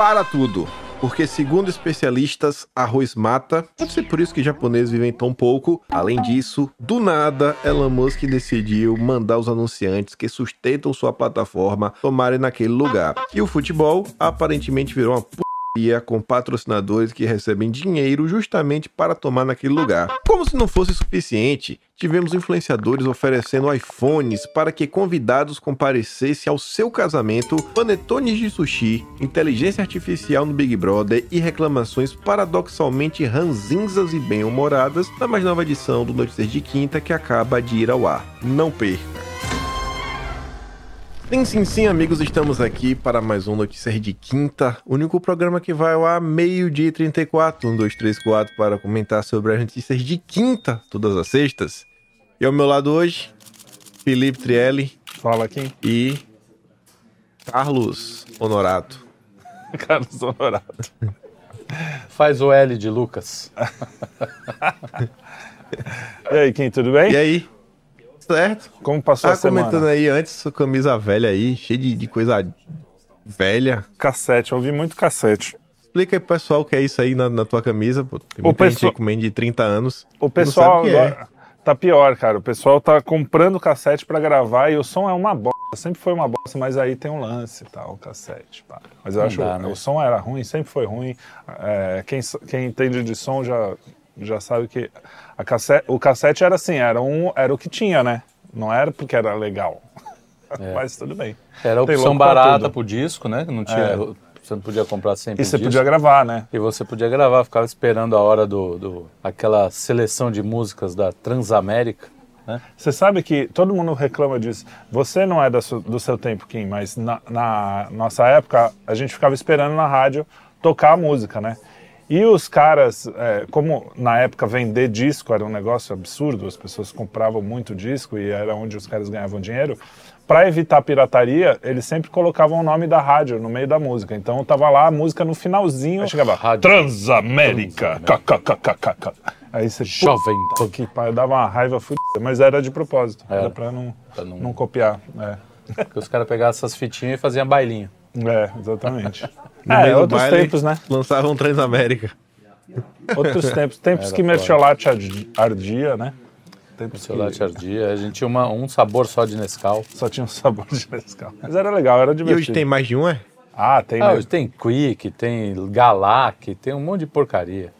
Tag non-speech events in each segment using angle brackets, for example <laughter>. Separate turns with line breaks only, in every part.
para tudo. Porque, segundo especialistas, arroz mata. Pode ser por isso que japoneses vivem tão pouco. Além disso, do nada, Elon Musk decidiu mandar os anunciantes que sustentam sua plataforma tomarem naquele lugar. E o futebol aparentemente virou uma. Com patrocinadores que recebem dinheiro justamente para tomar naquele lugar. Como se não fosse suficiente, tivemos influenciadores oferecendo iPhones para que convidados comparecessem ao seu casamento, panetones de sushi, inteligência artificial no Big Brother e reclamações paradoxalmente ranzinzas e bem-humoradas na mais nova edição do Notícias de Quinta que acaba de ir ao ar. Não perca! Sim, sim, sim, amigos, estamos aqui para mais um Notícias de Quinta, único programa que vai ao ar meio-dia e 34, 1, 2, 3, 4, para comentar sobre as notícias de quinta, todas as sextas. E ao meu lado hoje, Felipe Trielli.
Fala aqui.
E Carlos Honorato. <laughs>
Carlos Honorato.
Faz o L de Lucas. <laughs>
e aí, Kim, tudo bem?
E aí? Certo?
Como passou
tá
a semana?
comentando aí antes, sua camisa velha aí, cheia de, de coisa velha.
Cassete, eu ouvi muito cassete.
Explica aí pro pessoal o que é isso aí na, na tua camisa, pô. Tem muita
O
gente
pessoal-
comendo de 30 anos.
O pessoal
não sabe o que é.
agora tá pior, cara. O pessoal tá comprando cassete pra gravar e o som é uma bosta. Sempre foi uma bosta, mas aí tem um lance e tal, o cassete. pá. Mas eu
Não
acho
dá,
que
né?
o som era ruim, sempre foi ruim. É, quem, quem entende de som já, já sabe que cassete, o cassete era assim, era, um, era o que tinha, né? Não era porque era legal.
É. <laughs>
Mas tudo bem.
Era a opção barata pro disco, né? Não tinha,
É.
Você não podia comprar sempre
E você
disco.
podia gravar, né?
E você podia gravar, ficava esperando a hora do, do aquela seleção de músicas da Transamérica, né?
Você sabe que todo mundo reclama disso. Você não é su- do seu tempo, Kim, mas na, na nossa época a gente ficava esperando na rádio tocar a música, né? E os caras, é, como na época vender disco era um negócio absurdo, as pessoas compravam muito disco e era onde os caras ganhavam dinheiro. Para evitar pirataria, eles sempre colocavam o nome da rádio no meio da música. Então tava lá a música no finalzinho, aí chegava
Rádio.
Transamérica, kkkk. Aí você
Jovem
que pariu, dava uma raiva fudida, mas era de propósito.
Era.
Era pra não,
Pra não-
não copiar. É,
Porque os caras pegavam essas fitinhas e faziam bailinho.
É exatamente. <laughs>
No
é, outros
baile,
tempos, né?
Lançavam Transamérica.
Outros <laughs> tempos. Tempos
Era
que mercholate ardi- ardia, né? Tempos que
ardia. A gente tinha uma- um sabor só de Nescau.
só tinha um sabor de Nescau. Mas era legal, era
E
divertido.
hoje tem mais de um, é?
Ah, tem,
Ah,
né?
hoje tem Quick, tem Galac, tem um monte de porcaria.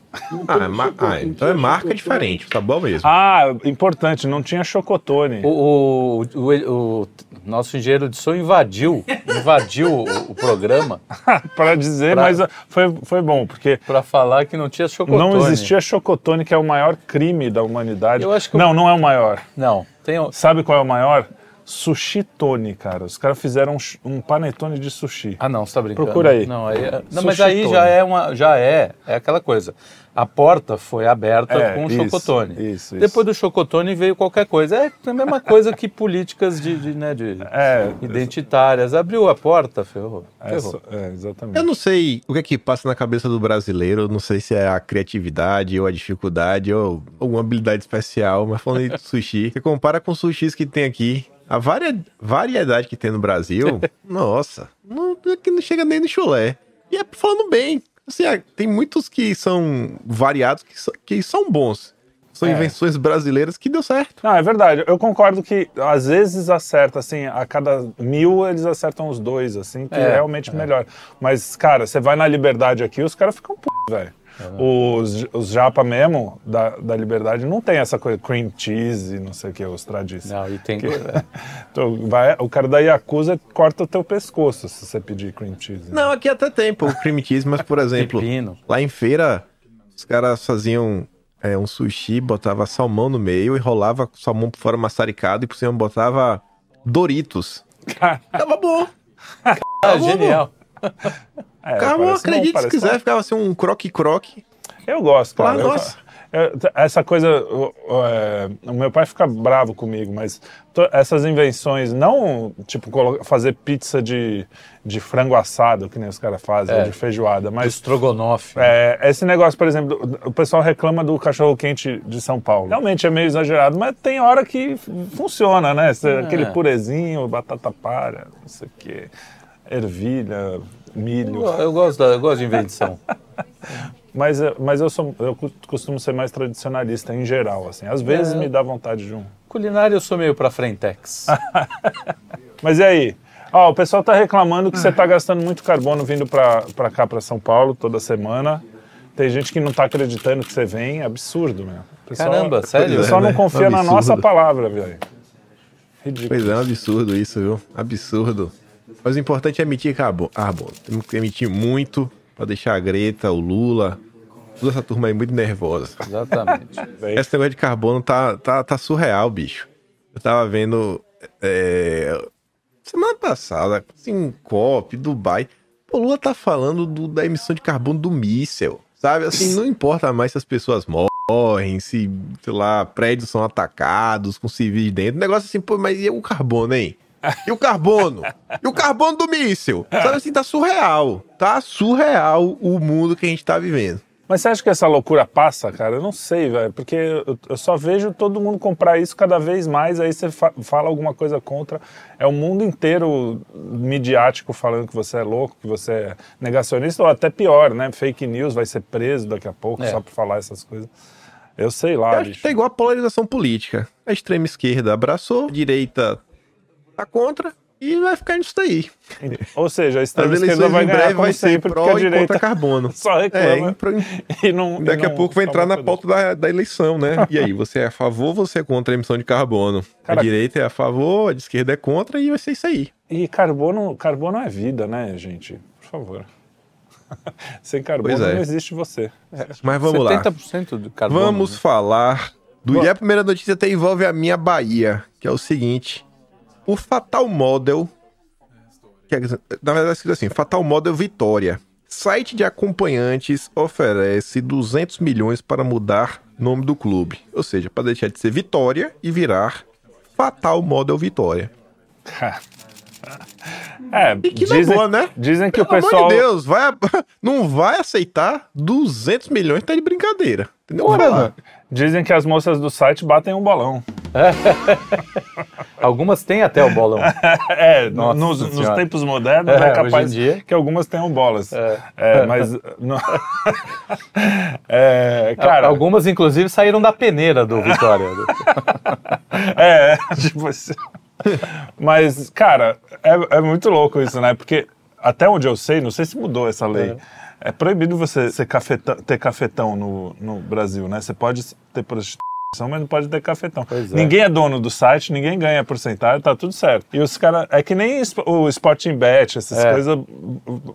Ah, é ma- ah, então é marca diferente, tá bom mesmo.
Ah, importante, não tinha chocotone.
O, o, o- o nosso engenheiro de som invadiu, invadiu o, o programa <laughs>
Para dizer,
Pra-
mas ah, foi, foi bom, porque
para falar que não tinha chocotone.
não existia chocotone, que é o maior crime da humanidade.
Eu acho que
Não, não é o maior.
Não, tem
Sabe qual é o maior? Sushi Tone, cara. Os caras fizeram um, um panetone de sushi.
Ah, não, você tá brincando.
Procura aí.
Não, aí é- não mas aí
Tone.
já é uma já é, é aquela coisa. A porta foi aberta
É,
com o
isso,
chocotone.
isso, isso.
Depois do chocotone veio qualquer coisa. É a mesma coisa que políticas de, de, né, de
É,
identitárias. Abriu a porta, ferrou.
é,
ferrou.
é, exatamente.
Eu não sei o que é que passa na cabeça do brasileiro, não sei se é a criatividade ou a dificuldade ou alguma habilidade especial, mas falando de <laughs> sushi, você compara com os sushis que tem aqui, a varia- variedade que tem no Brasil, <laughs> nossa, não, que não chega nem no chulé. E é falando bem, assim, ah, tem muitos que são variados que, são- que são bons. São
É.
invenções brasileiras que deu certo.
Não, é verdade. Eu concordo que às vezes acerta, assim, a cada mil eles acertam os dois, assim, que é,
É,
realmente melhor. Mas, cara, você vai na liberdade aqui, os caras ficam p, velho. Os, os japa mesmo, da, da liberdade, não tem essa coisa, cream cheese e não sei o que, os tradis.
Não, e tem
Então, <laughs> vai, o cara da Yakuza corta o teu pescoço se você pedir cream cheese.
Não, aqui até tem, pô, o cream cheese, mas, por exemplo,
pepino.
lá em feira, os caras faziam é, um sushi, botava salmão no meio, enrolava o salmão por fora maçaricado e por cima botava Doritos.
Cara, <laughs>
Tava bom.
Ah, genial. <laughs>
é,
Cara,
parece-
acredite se quiser, ficava assim um croque-croque.
Eu gosto,
Ah,
cara. Eu-
nossa.
eu- essa coisa, o, o, é, o meu pai fica bravo comigo, mas to- essas invenções, não tipo fazer pizza de, de frango assado, que nem os caras fazem,
É.
ou de feijoada, mas
estrogonofe.
é, esse negócio, por exemplo, o pessoal reclama do cachorro quente de São Paulo. Realmente é meio exagerado, mas tem hora que funciona, né? Cê- Aquele purezinho, batata palha, não sei o quê, ervilha. Milho.
Eu, eu gosto, da, eu gosto de invenção. <laughs>
Mas, eu- mas eu, sou, eu costumo ser mais tradicionalista em geral, assim. Às vezes
É.
me dá vontade de um.
Culinária eu sou meio pra frentex. <laughs>
Mas e aí? Ó, o pessoal tá reclamando que você tá gastando muito carbono vindo pra, pra cá, pra São Paulo, toda semana. Tem gente que não tá acreditando que você vem. Absurdo, meu. O pessoal-
Caramba,
O
sério?
pessoal
É,
não
né?
confia na
Absurdo.
nossa palavra, velho. Ridículo.
Pois é, um absurdo isso, viu? Absurdo. Mas o importante é emitir carbono. carbono. Temos que emitir muito pra deixar a Greta, o Lula, toda essa turma aí muito nervosa.
Exatamente. <laughs>
Esse negócio de carbono tá, tá, tá surreal, bicho. Eu tava vendo é, semana passada, assim, COP, Dubai. O Lula tá falando do- da emissão de carbono do míssel. Sabe? Assim, não importa mais se as pessoas morrem, se, sei lá, prédios são atacados com civis dentro. Negócio assim, pô, mas e o carbono, hein? E o carbono? E o carbono do míssil? Sabe assim, tá surreal. Tá surreal o mundo que a gente tá vivendo.
Mas você acha que essa loucura passa, cara? Eu não sei, velho. Porque eu, eu só vejo todo mundo comprar isso cada vez mais. Aí você fa- fala alguma coisa contra. É o mundo inteiro midiático falando que você é louco, que você é negacionista, ou até pior, né? Fake news, vai ser preso daqui a pouco
É.
só por falar essas coisas. Eu sei lá,
Eu acho que
bicho.
tá igual a polarização política. A extrema esquerda abraçou, a direita tá contra e vai ficar nisso daí.
Ou seja, a
As
extrema esquerda
eleições
vai
em
ganhar
breve
como
vai ser
sempre, porque
pró
a
e
direita
contra carbono. <laughs>
só
É,
reclama
em pro-
e não...
daqui
e
a
não
pouco vai entrar na pauta da, da eleição, né? E aí, você é a favor ou você é contra a emissão de carbono?
Cara-
a direita é a favor, a esquerda é contra e vai ser isso aí.
E carbono, carbono é vida, né, gente? Por favor. <laughs> Sem carbono
é.
não existe você.
Mas vamos lá.
70% de carbono.
Vamos
né?
falar do. E a primeira notícia até envolve a minha Bahia, que é o seguinte: o Fatal Model. que é- na verdade, é escrito assim: Fatal Model Vitória. Site de acompanhantes oferece 200 milhões para mudar nome do clube. Ou seja, para deixar de ser Vitória e virar Fatal Model Vitória. <laughs>
É,
E que
dizem,
boa, né?
dizem que
Pelo
o pessoal.
amor de Deus, vai, <laughs> não vai aceitar 200 milhões, tá de brincadeira. Entendeu?
Mano.
Dizem que as moças do site batem um bolão. <laughs>
Algumas têm até o bolão. <laughs>
É, no-
Nossa
nos, nos tempos modernos
É,
é,
hoje
capaz
em dia.
que algumas tenham bolas.
É.
É, mas. no- É, cara.
Algumas, inclusive, saíram da peneira do Vitória.
É, tipo assim. <laughs> Mas, cara, é, é muito louco isso, né? Porque até onde eu sei, não sei se mudou essa lei. É, proibido você cafetão, ter cafetão no, no Brasil, né? Você pode ter prostituição, mas não pode ter cafetão.
É.
Ninguém é dono do site, ninguém ganha porcentagem, tá tudo certo. E os caras. É que nem o Sporting Bet, essas
É.
coisas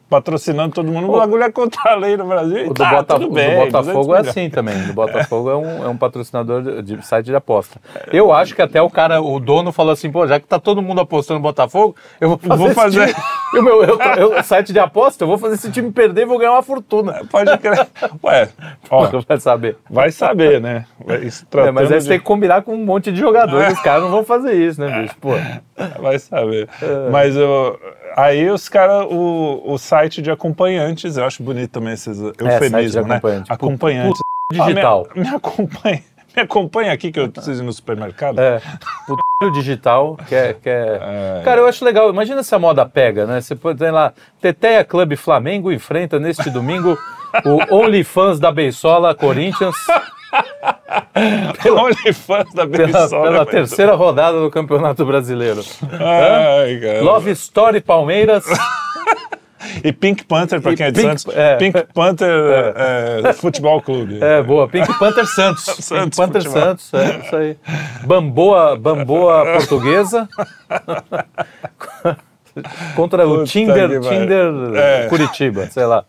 patrocinando todo mundo. O bagulho é contra a lei no Brasil.
O do,
tá,
Bota-
tudo
o do
bem,
Botafogo
200
é assim também. O do Botafogo é um, é um patrocinador de, de site de aposta. Eu acho que até o cara, o dono falou assim, pô, já que tá todo mundo apostando no Botafogo, eu vou fazer,
Vou fazer.
O <laughs> meu eu, eu- site de aposta, eu vou fazer esse time perder e vou ganhar uma fortuna.
Pode crer. Ué, ó,
Vai saber.
vai saber, né?
É, mas aí
tratando
você tem que combinar com um monte de jogadores. Os caras não vão fazer isso,
É.
né, bicho? Pô. <laughs>
Vai saber. Mas eu, aí os caras, o, o site de acompanhantes, eu acho bonito também esses
de
eufemismos, né?
acompanhante.
Acompanhantes.
Digital.
Ah, me, me acompanha. Me <laughs> acompanha aqui que eu preciso ir no supermercado.
É, o <laughs> digital, que é, que é... Cara, eu acho legal. Imagina se a moda pega, né? Você pode ter lá, Teteia Clube Flamengo enfrenta neste domingo o <laughs> OnlyFans da Beisola Corinthians
Pelo OnlyFans da
pela,
Beisola.
pela
mas-
terceira rodada do Campeonato Brasileiro.
Ai, cara.
Love Story Palmeiras.
E Pink Panther, pra
E
quem é de
Pink-
Santos.
é.
Pink Panther <laughs> é, Futebol Clube.
É, boa. Pink Panther Santos. <laughs> Pink
Santos
Panther
Futebol.
Santos, é isso aí. Bamboa, Bamboa Portuguesa. <laughs> Contra o
Puta
Tinder,
que pariu.
Tinder
É.
Curitiba, sei lá.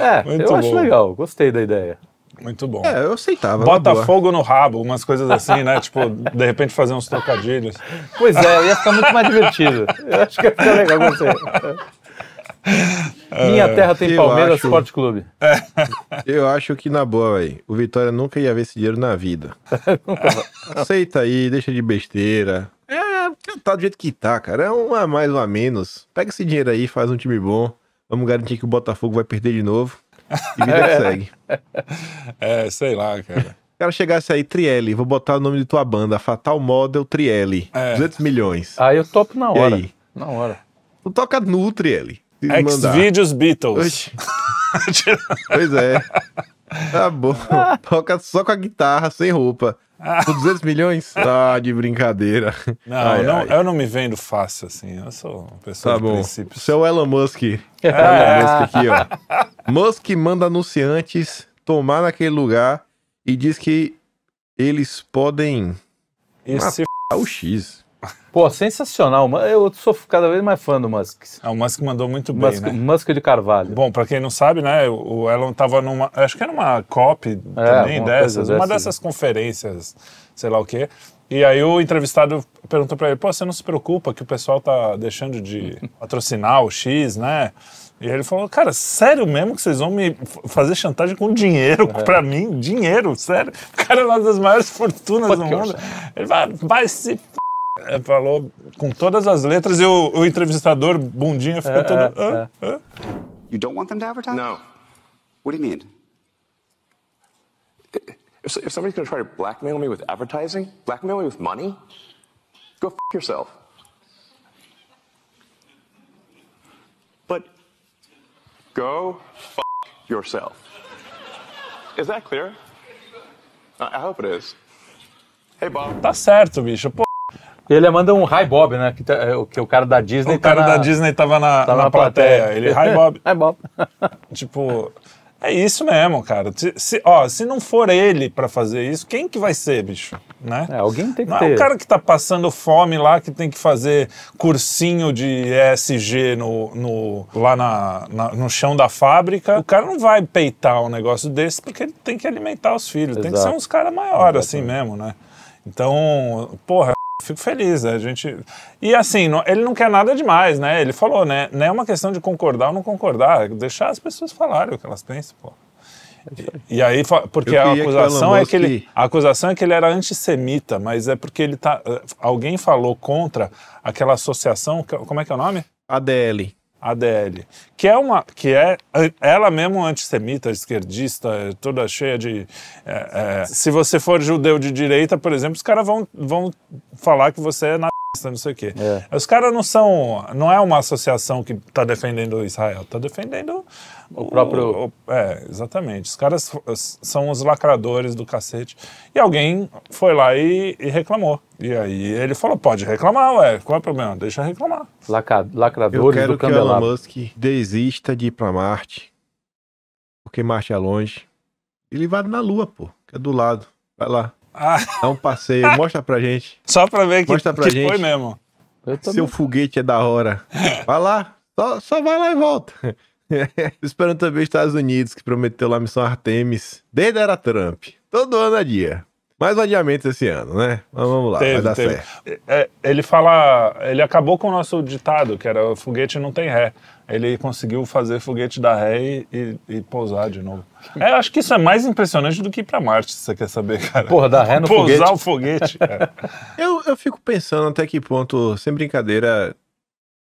É,
Muito
eu acho
bom.
legal, gostei da ideia.
Muito bom.
É, eu aceitava. na boa.
Botafogo no rabo, umas coisas assim, né? Tipo, de repente fazer uns trocadilhos.
Pois é, ia ficar muito mais divertido. Eu acho que ia ficar legal com você. <laughs> Minha terra tem
eu
Palmeiras
acho-
Esporte Clube. <laughs>
Eu acho que na boa, velho. O Vitória nunca ia ver esse dinheiro na vida. <laughs> Aceita aí, deixa de besteira. É, tá do jeito que tá, cara. É um a mais, um a menos. Pega esse dinheiro aí, faz um time bom. Vamos garantir que o Botafogo vai perder de novo. E vida que segue.
É, sei lá, cara.
O cara chegasse aí, Trielli, vou botar o nome de tua banda, Fatal Model Trielli.
É.
200 milhões.
Aí eu topo na
E
hora.
aí?
Na hora.
Tu toca nu, Trielli. Se.
Xvideos Beatles.
Oxi. <laughs> Pois é. Tá bom. Toca só com a guitarra, sem roupa. Por 200 milhões? Tá de brincadeira.
Não,
Ai,
não,
ai.
eu não me vendo fácil assim. Eu sou uma pessoa
Tá
de
bom.
princípios.
Seu Elon Musk. Elon Musk aqui, ó. Musk manda anunciantes tomar naquele lugar e diz que eles podem
E se
dar o X.
Pô, sensacional. Eu sou cada vez mais fã do Musk.
Ah, o Musk mandou muito bem,
Musk,
né?
Musk de Carvalho.
Bom, pra quem não sabe, né, o Elon tava numa, acho que era uma COP também
alguma coisa
dessas, uma
dessas.
dessas conferências, sei lá o quê. E aí o entrevistado perguntou pra ele, pô, você não se preocupa que o pessoal tá deixando de <laughs> patrocinar o X, né? E ele falou, cara, sério mesmo que vocês vão me fazer chantagem com dinheiro
É.
pra mim? Dinheiro, sério? O cara é uma das maiores fortunas do
Fuck
mundo. Ele vai, vai se falou com todas as letras e o, o entrevistador, bundinha, ficou
É,
todo...
é,
"Hã? Hã?"
You don't want them to advertise?
No.
What do you mean?
If, if somebody's going to try to blackmail me with advertising, blackmail me with money, go f yourself. But go f yourself. Is that clear? I I hope it is. Hey, Bob.
Tá certo, bicho. Pô,
Ele manda um Hi Bob, né? Que, tá- é, o- que o cara da Disney
o cara
tá na,
da Disney tava na,
tá
na, plateia. Ele, hi Bob. <laughs>
Hi Bob. <laughs>
tipo, é isso mesmo, cara. Se, se- ó, se não for ele pra fazer isso, quem que vai ser, bicho? Né?
É, alguém tem que
Não é
ter.
o cara que tá passando fome lá, que tem que fazer cursinho de ESG no, no, lá na, na- no chão da fábrica. O cara não vai peitar um negócio desse porque ele tem que alimentar os filhos. Tem que ser
Exato.
uns caras maiores assim mesmo, né? Então, porra, fico feliz, né? A gente... E assim, não- ele não quer nada demais, né? Ele falou, né? Não é uma questão de concordar ou não concordar, é deixar as pessoas falarem o que elas pensam, pô. E, e aí, porque a
que
acusação
Elon
é que ele, a acusação é que ele era antissemita, mas é porque ele tá, eh, alguém falou contra aquela associação, que- como é que é o nome?
ADL.
ADL, que é uma, que é ela mesmo antissemita, esquerdista, toda cheia de, eh, eh, se você for judeu de direita, por exemplo, os caras vão, vão falar que você é nazista, <laughs> não sei o quê.
É.
Os caras não são, não é uma associação que está defendendo Israel, está defendendo
O próprio-
o- é, exatamente. Os caras são os lacradores do cacete. E alguém foi lá e, e reclamou. E aí ele falou: pode reclamar, ué, qual é o problema? Deixa reclamar.
Laca-
Eu
lacradores
quero
do
que o Elon. Musk desista de ir pra Marte. Porque Marte é longe. Ele vai na Lua, pô, que é do lado. Vai lá.
Ah,
Dá um passeio, <laughs> mostra pra gente.
só pra ver que,
Mostra pra
que
gente.
foi mesmo.
Eu.
Seu foguete é da hora. <laughs> Vai lá. Só, só vai lá e volta. <laughs> Esperando também os Estados Unidos, que prometeu lá a missão Artemis. Desde a era Trump. Todo ano é dia. Mais um adiamento esse ano, né? Mas vamos lá, vai
Teve,
dar
teve.
certo.
É, ele fala, ele acabou com o nosso ditado, que era o foguete não tem ré. Ele conseguiu fazer foguete dar ré e, e- e pousar de novo. <laughs> É, eu acho que isso é mais impressionante do que ir pra Marte, se você quer saber, cara.
Porra, dar ré no
Pousar
foguete.
o foguete. é. <laughs>
Eu, eu fico pensando até que ponto, sem brincadeira,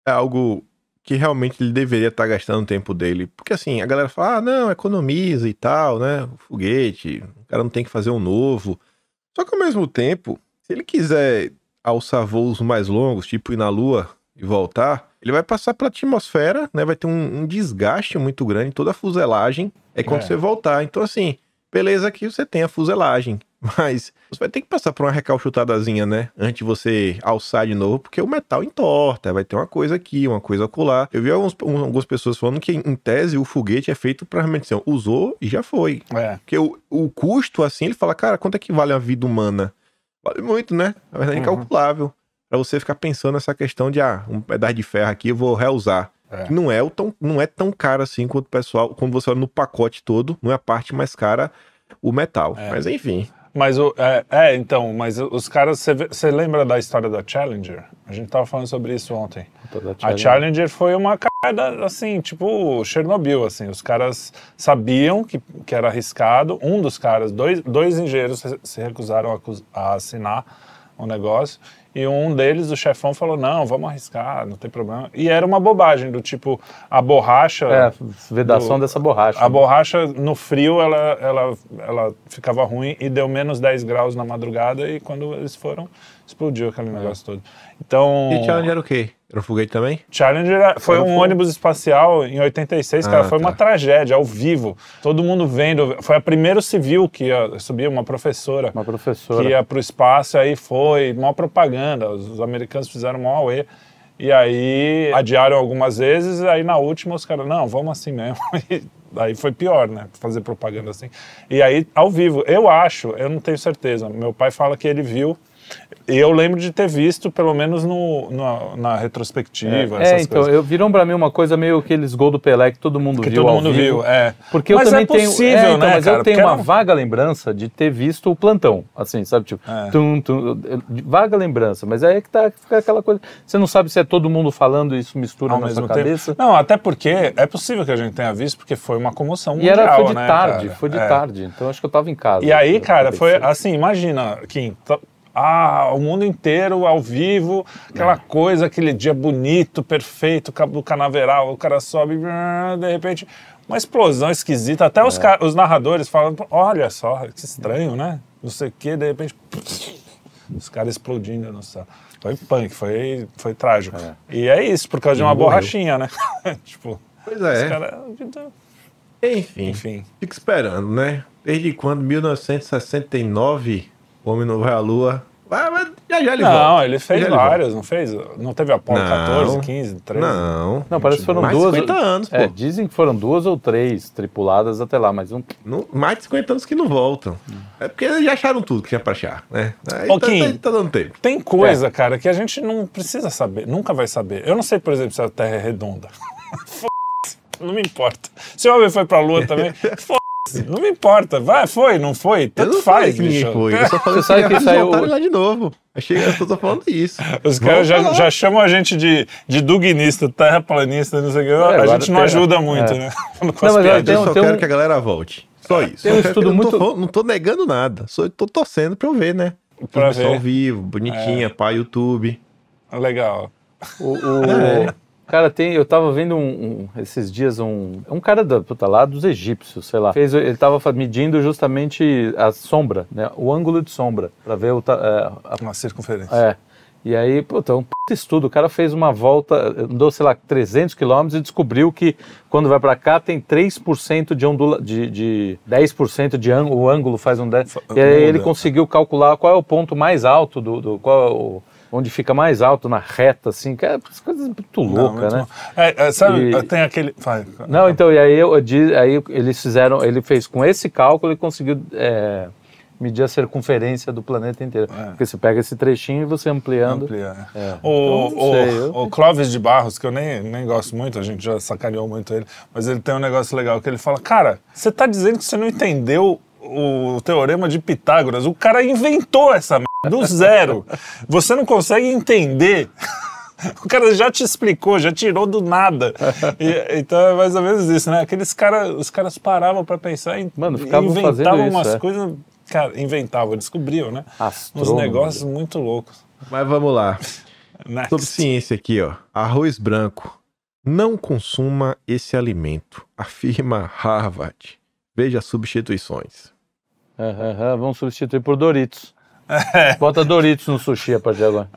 é algo que realmente ele deveria estar gastando o tempo dele. Porque assim, a galera fala, ah, não, economiza e tal, né? O foguete, o cara não tem que fazer um novo. Só que ao mesmo tempo, se ele quiser alçar voos mais longos, tipo ir na Lua e voltar, ele vai passar pela atmosfera, né? Vai ter um, um desgaste muito grande, toda a fuselagem. É quando
É.
você voltar. Então, assim, beleza que você tem a fuselagem. Mas você vai ter que passar por uma recalchutadazinha, né? Antes de você alçar de novo, porque o metal entorta, vai ter uma coisa aqui, uma coisa acolá. Eu vi alguns, um- algumas pessoas falando que, em tese, o foguete é feito para realmente assim, usou e já foi.
É.
Porque o, o custo, assim, ele fala, cara, quanto é que vale a vida humana? Vale muito, né? Na verdade, é
Uhum.
incalculável. Pra você ficar pensando nessa questão de, ah, um pedaço de ferro aqui eu vou reusar.
É.
Não é, o tão, não é tão caro assim quanto o pessoal, quando você olha no pacote todo, não é a parte mais cara o metal.
É.
Mas enfim.
Mas o, é, é, então, mas os caras, você lembra da história da Challenger? A gente tava falando sobre isso ontem.
Toda
A Challenger foi uma cagada, assim, tipo Chernobyl, assim. Os caras sabiam que, que era arriscado. Um dos caras, dois, dois engenheiros se- recusaram a, a assinar o negócio. E um deles, o chefão, falou, não, vamos arriscar, não tem problema. E era uma bobagem, do tipo, a borracha...
É, vedação
do-
dessa borracha.
A borracha, no frio, ela, ela, ela ficava ruim e deu menos 10 graus na madrugada e quando eles foram, explodiu aquele negócio todo. Então...
E Challenge era o quê? Era um foguete também?
Challenger era- foi
Era
um
fogo.
ônibus espacial em 86, cara.
Ah,
foi uma
tá.
tragédia, ao vivo. Todo mundo vendo. Foi a primeiro civil que ia subir, uma professora.
Uma professora.
que ia pro espaço, aí foi, maior propaganda. Os, os americanos fizeram maior auê. E aí adiaram algumas vezes, aí na última os caras, não, vamos assim mesmo. <laughs> E aí foi pior, né? Fazer propaganda assim. E aí, ao vivo, eu acho, eu não tenho certeza. Meu pai fala que ele viu. E eu lembro de ter visto, pelo menos no, na, na retrospectiva.
É,
essas
então,
coisas.
eu, virou pra mim uma coisa meio aqueles gol do Pelé que todo mundo
Que
viu
todo mundo viu, é.
Porque eu
Mas
também
é
tenho,
possível,
é, então,
né,
mas
cara?
eu tenho
Porque
uma
era um-
vaga lembrança de ter visto o plantão, assim, sabe, tipo,
É.
tum, tum, vaga lembrança, mas aí é que tá fica aquela coisa, você não sabe se é todo mundo falando e isso mistura
Ao
na sua cabeça.
tempo. Não, até porque é possível que a gente tenha visto, porque foi uma comoção
E
mundial,
era foi de
né,
tarde,
cara?
foi de
É.
tarde, então acho que eu tava em casa.
E aí,
Eu
cara, foi assim, imagina, Kim, ah, o mundo inteiro ao vivo, aquela
É.
coisa, aquele dia bonito, perfeito, do canaveral, o cara sobe, de repente, uma explosão esquisita. Até
É.
os, os narradores falam, olha só, que estranho, né? Não sei o que, de repente, os caras explodindo no céu. Foi punk, foi, foi trágico. E é isso, por causa de uma
morreu.
borrachinha, né? <laughs> tipo,
Pois é.
caras...
Enfim,
Enfim.
fica esperando, né? Desde quando? 1969, o Homem Não Vai à Lua. Vai, mas já já ele volta.
Não, ele fez
Já ele volta.
vários, não fez? Não teve Apolo
Não.
14, 15, 13?
Não.
Não, parece que foram
Mais de
duas.
50 anos, pô.
É, dizem que foram duas ou três tripuladas até lá, mas um.
Não- mais de 50 anos que não voltam. É porque eles já acharam tudo que tinha pra achar, né? Aí
Ô,
tá,
Kim.
tá- tá dando tempo.
Tem coisa, cara, que a gente não precisa saber, nunca vai saber. Eu não sei, por exemplo, se a Terra é redonda. <laughs> Foda-se, não me importa. Se o homem foi pra Lua também, foda-se, <laughs> não me importa. Vai, foi, não foi,
Eu
tanto
não falei
faz,
que ninguém foi. Eu só falei
Você sabe que saiu-
voltaram lá de novo. Achei que eu tô falando isso.
Os caras já, já chamam a gente de, de duguinista, terraplanista, não sei o que. a
agora
gente não ajuda muito,
é.
né? <laughs>
Não, mas
piadas.
Tem
eu só quero
um-
que a galera volte. Só isso.
Tem um
Eu
estudo
eu não tô
muito-
falando- Não tô negando nada. Só tô torcendo pra eu ver, né?
Pra ver.
ao vivo, bonitinha, pá, YouTube.
Legal.
O, o-
É.
Cara, tem, eu tava vendo um, um- esses dias um, um cara da, puta, lá dos egípcios, sei lá. Fez, ele tava medindo justamente a sombra, né? O ângulo de sombra, pra ver o. é, a-
Uma circunferência.
É. E aí, puta, um puta estudo. O cara fez uma volta, andou, sei lá, 300 quilômetros e descobriu que quando vai pra cá tem 3% de ondula, de, de 10% de ângulo, o ângulo faz um 10. E aí ele conseguiu calcular qual é o ponto mais alto do, do qual é o, onde fica mais alto na reta, assim, que é umas coisas muito louca, né?
É, é, sabe,
E-
tem aquele. Vai.
Não, então, e aí, eu, aí eles fizeram, ele fez com esse cálculo e conseguiu é, medir a circunferência do planeta inteiro.
É.
Porque você pega esse trechinho e você ampliando.
Amplia, é.
É.
O,
Então, sei,
o,
eu-
o Clóvis de Barros, que eu nem, nem gosto muito, a gente já sacaneou muito ele, mas ele tem um negócio legal que ele fala: Cara, você tá dizendo que você não entendeu o teorema de Pitágoras? O cara inventou essa merda do zero. Você não consegue entender. O cara já te explicou, já tirou do nada. E- então é mais ou menos isso, né? Aqueles caras, os caras paravam pra pensar e
Mano, ficavam
inventavam
fazendo isso,
umas
é.
coisas. Cara, inventavam, descobriam, né? Uns
Astrônomo,
negócios muito loucos.
Mas vamos lá.
Next.
Sobre ciência aqui, ó. Arroz branco. Não consuma esse alimento, afirma Harvard. Veja as substituições.
Vamos substituir por Doritos. <laughs> Bota Doritos no sushi a partir de agora.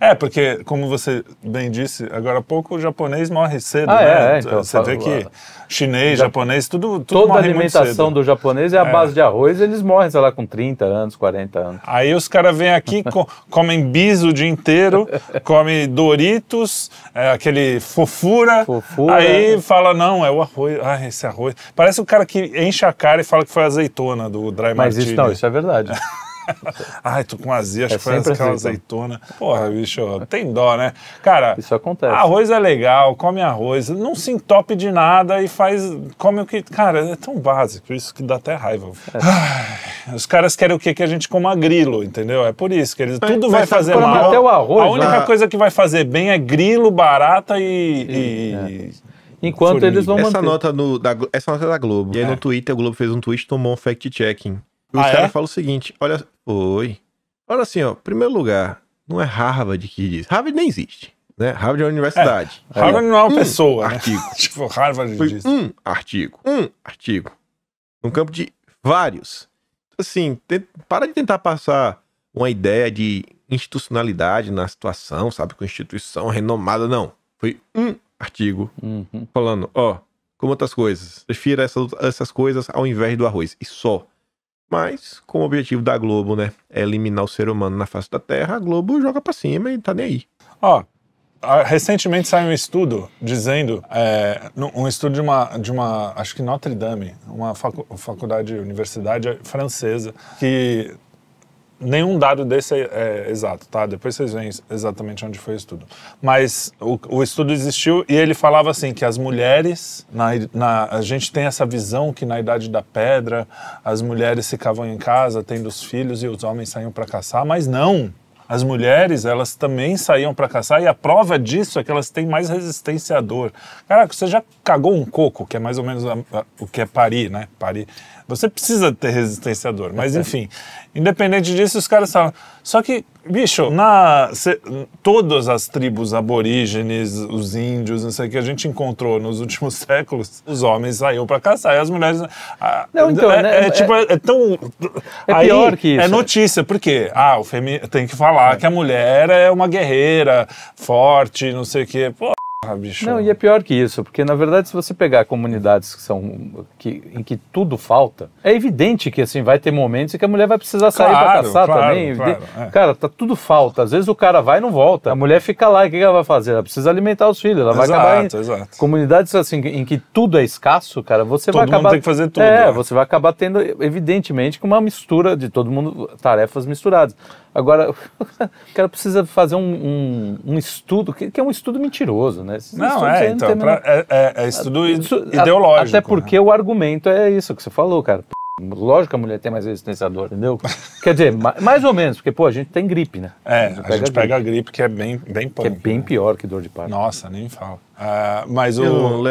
É, porque, como você bem disse, agora há pouco o japonês morre cedo,
Ah,
né?
é, é, então,
você vê que chinês, japonês, tudo, tudo
Toda a alimentação do japonês é a base de arroz, eles morrem, sei lá, com 30 anos, 40 anos.
Aí os caras vêm aqui, co- <laughs> comem bis o dia inteiro, comem Doritos, é, aquele fofura,
Fofura.
aí fala, não, é o arroz, ah, esse arroz. Parece o cara que enche a cara e fala que foi azeitona do Dry
Mas
Martini.
isso não, isso é verdade. <laughs> <laughs>
Ai, tô com azia, acho
É
que foi aquela
azeitona.
azeitona. Porra, bicho, tem dó, né? Cara,
Isso acontece.
arroz é legal, come arroz, não se entope de nada e faz, come o que... Cara, é tão básico, isso que dá até raiva.
É.
Ai, os caras querem o quê? Que a gente coma grilo, entendeu? É por isso que eles, tudo
mas
vai fazer
é
mal.
até o arroz,
a única
né?
coisa que vai fazer bem é grilo, barata e... e-
Enquanto
Formiga.
eles vão
Essa
manter.
nota, no, da, essa nota é da Globo. E aí
É.
no Twitter, o Globo fez um tweet e tomou um fact-checking. E os
Ah,
caras
é?
falam o seguinte: olha. Oi. Olha assim, ó. Primeiro lugar, não é Harvard que diz. Harvard nem existe. Né? Harvard é uma universidade.
Harvard não é uma
Um
pessoa, né?
artigo. <laughs>
tipo, Harvard
Foi
diz.
um artigo. Um artigo. No campo de vários. Assim, para de tentar passar uma ideia de institucionalidade na situação, sabe? Com instituição renomada, não. Foi um artigo
Uhum.
falando, ó, como outras coisas. Prefira essas, essas coisas ao invés do arroz. E só. Mas, como o objetivo da Globo, né, é eliminar o ser humano na face da Terra, a Globo joga pra cima e tá nem aí.
Ó, ah, recentemente saiu um estudo dizendo, é, um estudo de uma, de uma, acho que Notre Dame, uma facu- faculdade, universidade francesa, que nenhum dado desse é, é exato, tá? Depois vocês veem exatamente onde foi o estudo. Mas o, o estudo existiu e ele falava assim que as mulheres, na, na- a gente tem essa visão que na idade da pedra as mulheres ficavam em casa tendo os filhos e os homens saíam para caçar, mas não. As mulheres, elas também saíam para caçar e a prova disso é que elas têm mais resistência à dor. Caraca, você já cagou um coco, que é mais ou menos a- a- o que é parir, né? Parir. Você precisa ter resistência à dor. Mas enfim, independente disso, os caras falam. Só que, bicho, na, cê- todas as tribos aborígenes, os índios, não sei o que a gente encontrou nos últimos <laughs> séculos, os homens saíam para caçar e as mulheres. ah,
Não, então,
é,
né,
é,
é-
tipo, é, é tão.
É
Aí
pior que
É
isso.
notícia, por quê? Ah, o femi... tem que falar que a mulher é uma guerreira, forte, não sei o quê. Bicho.
Não, e é pior que isso, porque na verdade se você pegar comunidades que são que, em que tudo falta, é evidente que assim vai ter momentos em que a mulher vai precisar sair para
Claro,
caçar
claro,
também.
claro, é.
Cara, tá tudo falta. Às vezes o cara vai e não volta. A mulher fica lá, e o que ela vai fazer? Ela precisa alimentar os filhos, ela vai
Exato,
acabar em
exato.
comunidades assim em que tudo é escasso, cara, você vai
Todo mundo
acabar
tem que fazer tudo,
É,
né?
você vai acabar tendo evidentemente com uma mistura de todo mundo tarefas misturadas. Agora, <laughs> o cara precisa fazer um, um, um estudo, que, que é um estudo mentiroso, né? Esses
Não, é,
aí
então,
a menor-
pra- é, é- é estudo i-
isso-
ideológico.
Até porque o argumento é isso que você falou, cara. Lógico que a mulher tem mais resistência à dor, entendeu? <laughs> Quer dizer, ma- mais ou menos, porque, pô, a gente tem gripe, né?
É, a gente
gripe,
pega a gripe, que é bem, bem
Que é bem pior que dor de parto.
Nossa, nem fala. Ah, mas
Eu não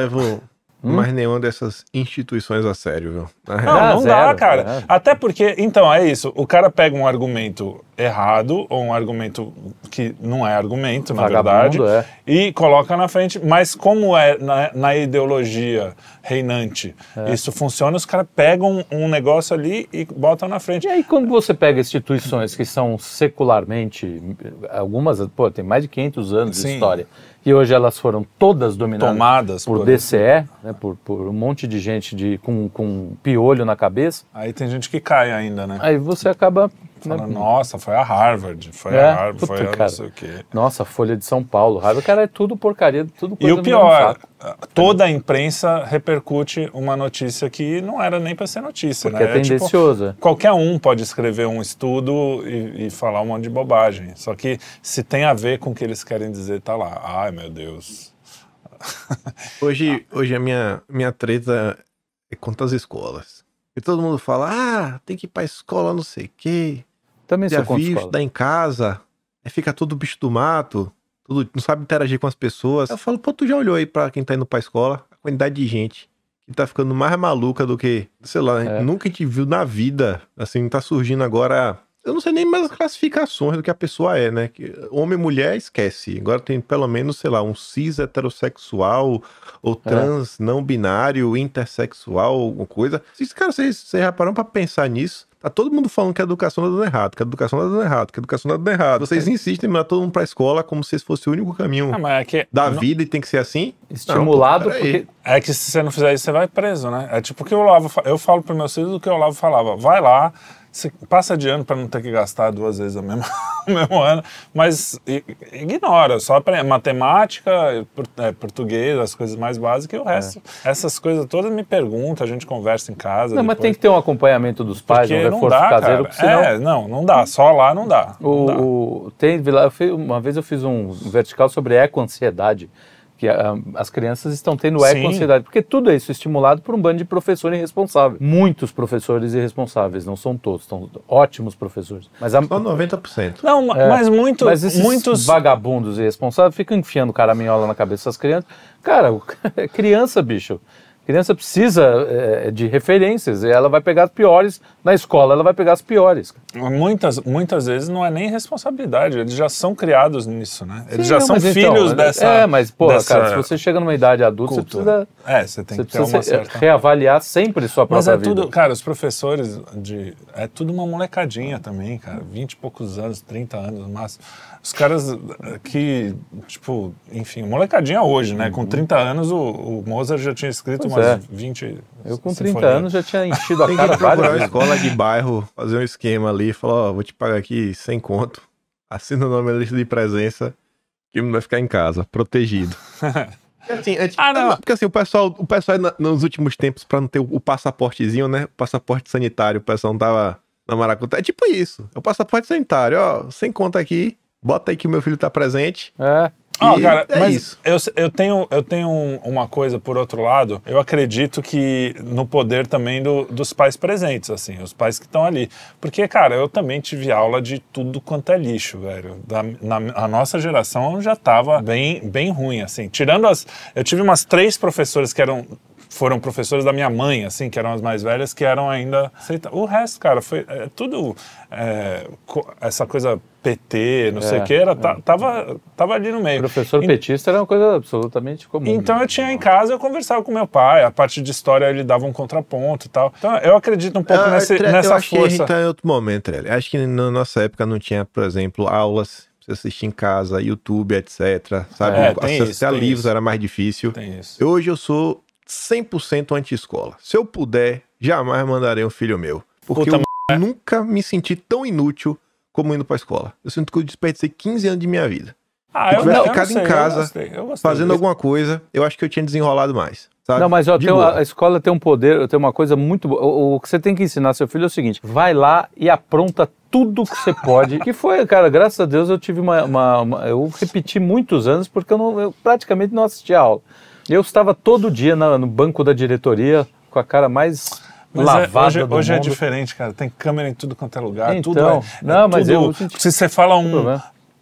levo mais nenhuma dessas instituições a sério, viu? Na
Não,
real.
Ah,
não dá,
zero,
cara.
zero.
Até porque, então, é isso. O cara pega um argumento errado, ou um argumento que não é argumento, na
Vagabundo,
verdade,
é.
e coloca na frente. Mas como é na, na ideologia reinante,
É.
isso funciona, os caras pegam um negócio ali e botam na frente.
E aí, quando você pega instituições que são secularmente, algumas, pô, tem mais de 500 anos de
Sim.
história, e hoje elas foram todas dominadas
Tomadas
por
por-
DCE, né, por, por um monte de gente de, com, com piolho na cabeça,
Aí tem gente que cai ainda, né?
aí você acaba... né,
Fala, nossa, foi a Harvard, foi
É,
a Harvard,
puta,
foi a não
cara.
sei o quê.
Nossa, Folha de São Paulo, Harvard, cara, é tudo porcaria, tudo
E o pior,
saco.
toda a imprensa repercute uma notícia que não era nem para ser notícia,
Porque
né?
é tendencioso.
tipo, qualquer um pode escrever um estudo e, e falar um monte de bobagem. Só que se tem a ver com o que eles querem dizer, tá lá. Ai, meu Deus. <laughs>
Hoje, hoje a minha, minha treta é contra as escolas. E todo mundo fala, ah, tem que ir pra escola não sei o quê.
Também sou contra
viu,
escola.
estudar em casa. Fica tudo bicho do mato. Tudo, não sabe interagir com as pessoas. Eu falo, pô, tu já olhou aí pra quem tá indo pra escola? A quantidade de gente que tá ficando mais maluca do que, sei lá,
É.
nunca te viu na vida. Assim, tá surgindo agora. Eu não sei nem mais as classificações do que a pessoa é, né? Que homem e mulher, esquece. Agora tem pelo menos, sei lá, um cis heterossexual, ou
É.
trans não binário, intersexual, alguma coisa. Vocês, cara, vocês, vocês já pararam pra pensar nisso? Tá todo mundo falando que a educação tá dando errado, que a educação tá dando errado, que a educação tá dando errado. Vocês insistem em mandar todo mundo pra escola como se esse fosse o único caminho
Ah, mas é que,
da
não-
vida e tem que ser assim?
Estimulado,
Não,
porque
é que se você não fizer isso, você vai preso, né? É tipo o que o Olavo Eu falo pro meus filhos o que o Olavo falava. Vai lá, você passa de ano para não ter que gastar duas vezes o mesmo, <laughs> o mesmo ano, mas ignora, só aprende matemática, é, português, as coisas mais básicas e o resto. Essas coisas todas me perguntam, a gente conversa em casa.
Não, mas
depois.
tem que ter um acompanhamento dos pais,
Porque
um
não
reforço
dá,
caseiro,
cara.
senão...
É, não, não dá. Só lá não dá. não dá.
O, o- tem, uma vez eu fiz um vertical sobre eco-ansiedade, que ah, as crianças estão tendo
Sim.
eco-ansiedade, porque tudo é isso estimulado por um bando de professor irresponsável. Muitos professores irresponsáveis, não são todos, são ótimos professores. Mas, a,
Só 90%.
Não, ma- mas muito,
É. mas esses
muitos.
vagabundos irresponsáveis ficam enfiando caraminhola na cabeça das crianças. Cara, <laughs> é criança, bicho. Criança precisa é, de referências, e ela vai pegar as piores na escola, ela vai pegar as piores.
Muitas, muitas vezes não é nem responsabilidade, eles já são criados nisso, né? Eles
Sim,
já
não,
são
mas então,
filhos
é-
dessa.
É, mas, porra,
dessa
cara, se você chega numa idade adulta, você
cultura.
precisa,
É, você tem
você
que ter uma certa.
reavaliar sempre sua
Mas
própria
é
vida.
tudo, cara, os professores de. É tudo uma molecadinha também, cara. 20 e poucos anos, 30 anos no máximo. Os caras que, tipo, enfim, molecadinha hoje, né? Com 30 anos, o, o Mozart já tinha escrito
Uhum. Pois
umas
é.
20.
Eu com 30
sinfonias.
anos já tinha enchido a cara várias vezes.
escola de bairro, fazer um esquema ali, falar, ó, vou te pagar aqui sem conto. Assina o nome na lista de presença, que não vai ficar em casa, protegido. Porque <laughs> assim, é tipo-
Ah, não.
Porque assim, o pessoal, o pessoal nos últimos tempos, pra não ter o, o passaportezinho, né? O passaporte sanitário, o pessoal não tava na maracutaia. É tipo isso. É o passaporte sanitário, ó, sem conta aqui, bota aí que o meu filho tá presente.
É.
Ah, cara,
é
mas
isso.
Eu, eu tenho, eu tenho um- uma coisa por outro lado. Eu acredito que no poder também do- dos pais presentes, assim, os pais que estão ali. Porque, cara, eu também tive aula de tudo quanto é lixo, velho. Da, na, a nossa geração já tava bem, bem ruim, assim. Tirando as. Eu tive umas três professoras que eram. Foram professores da minha mãe, assim, que eram as mais velhas, que eram ainda. O resto, cara, foi é, tudo. é, essa coisa PT, não sei
É,
o que, era, ta- tava, tava ali no meio.
Professor
E-
petista era uma coisa absolutamente comum.
então eu tinha em casa, eu conversava com meu pai, a parte de história ele dava um contraponto e tal. Então eu acredito um pouco
Ah, Tre-
nessa
eu acho que a
força.
gente tá em outro momento, Trelli. Acho que na nossa época não tinha, por exemplo, aulas pra você assistir em casa, YouTube, etc. Sabe?
É,
Acessar
isso,
livros
isso.
era mais difícil.
Tem isso.
Eu- Hoje eu sou 100% anti-escola. Se eu puder, jamais mandarei um filho meu. Porque
Puta
eu nunca me senti tão inútil como indo pra escola. Eu sinto que eu desperdicei 15 anos de minha vida.
Ah,
Se eu tivesse
não,
ficado
sei,
em casa,
eu gostei, eu gostei
Fazendo
disso.
alguma coisa, eu acho que eu tinha desenrolado mais. Sabe?
Não, mas ó, tem, a escola tem um poder, tem uma coisa muito boa. O, o que você tem que ensinar seu filho é o seguinte: vai lá e apronta tudo que você pode. que foi, cara, graças a Deus eu tive uma. uma- uma- eu repeti muitos anos porque eu, não, eu praticamente não assistia aula. Eu estava todo dia na- no banco da diretoria com a cara mais
Mas é-
lavada
hoje,
do
hoje é
mundo.
diferente, cara. Tem câmera em tudo quanto é lugar.
Então,
tudo é,
não,
é
mas
tudo-
eu
Se você fala um.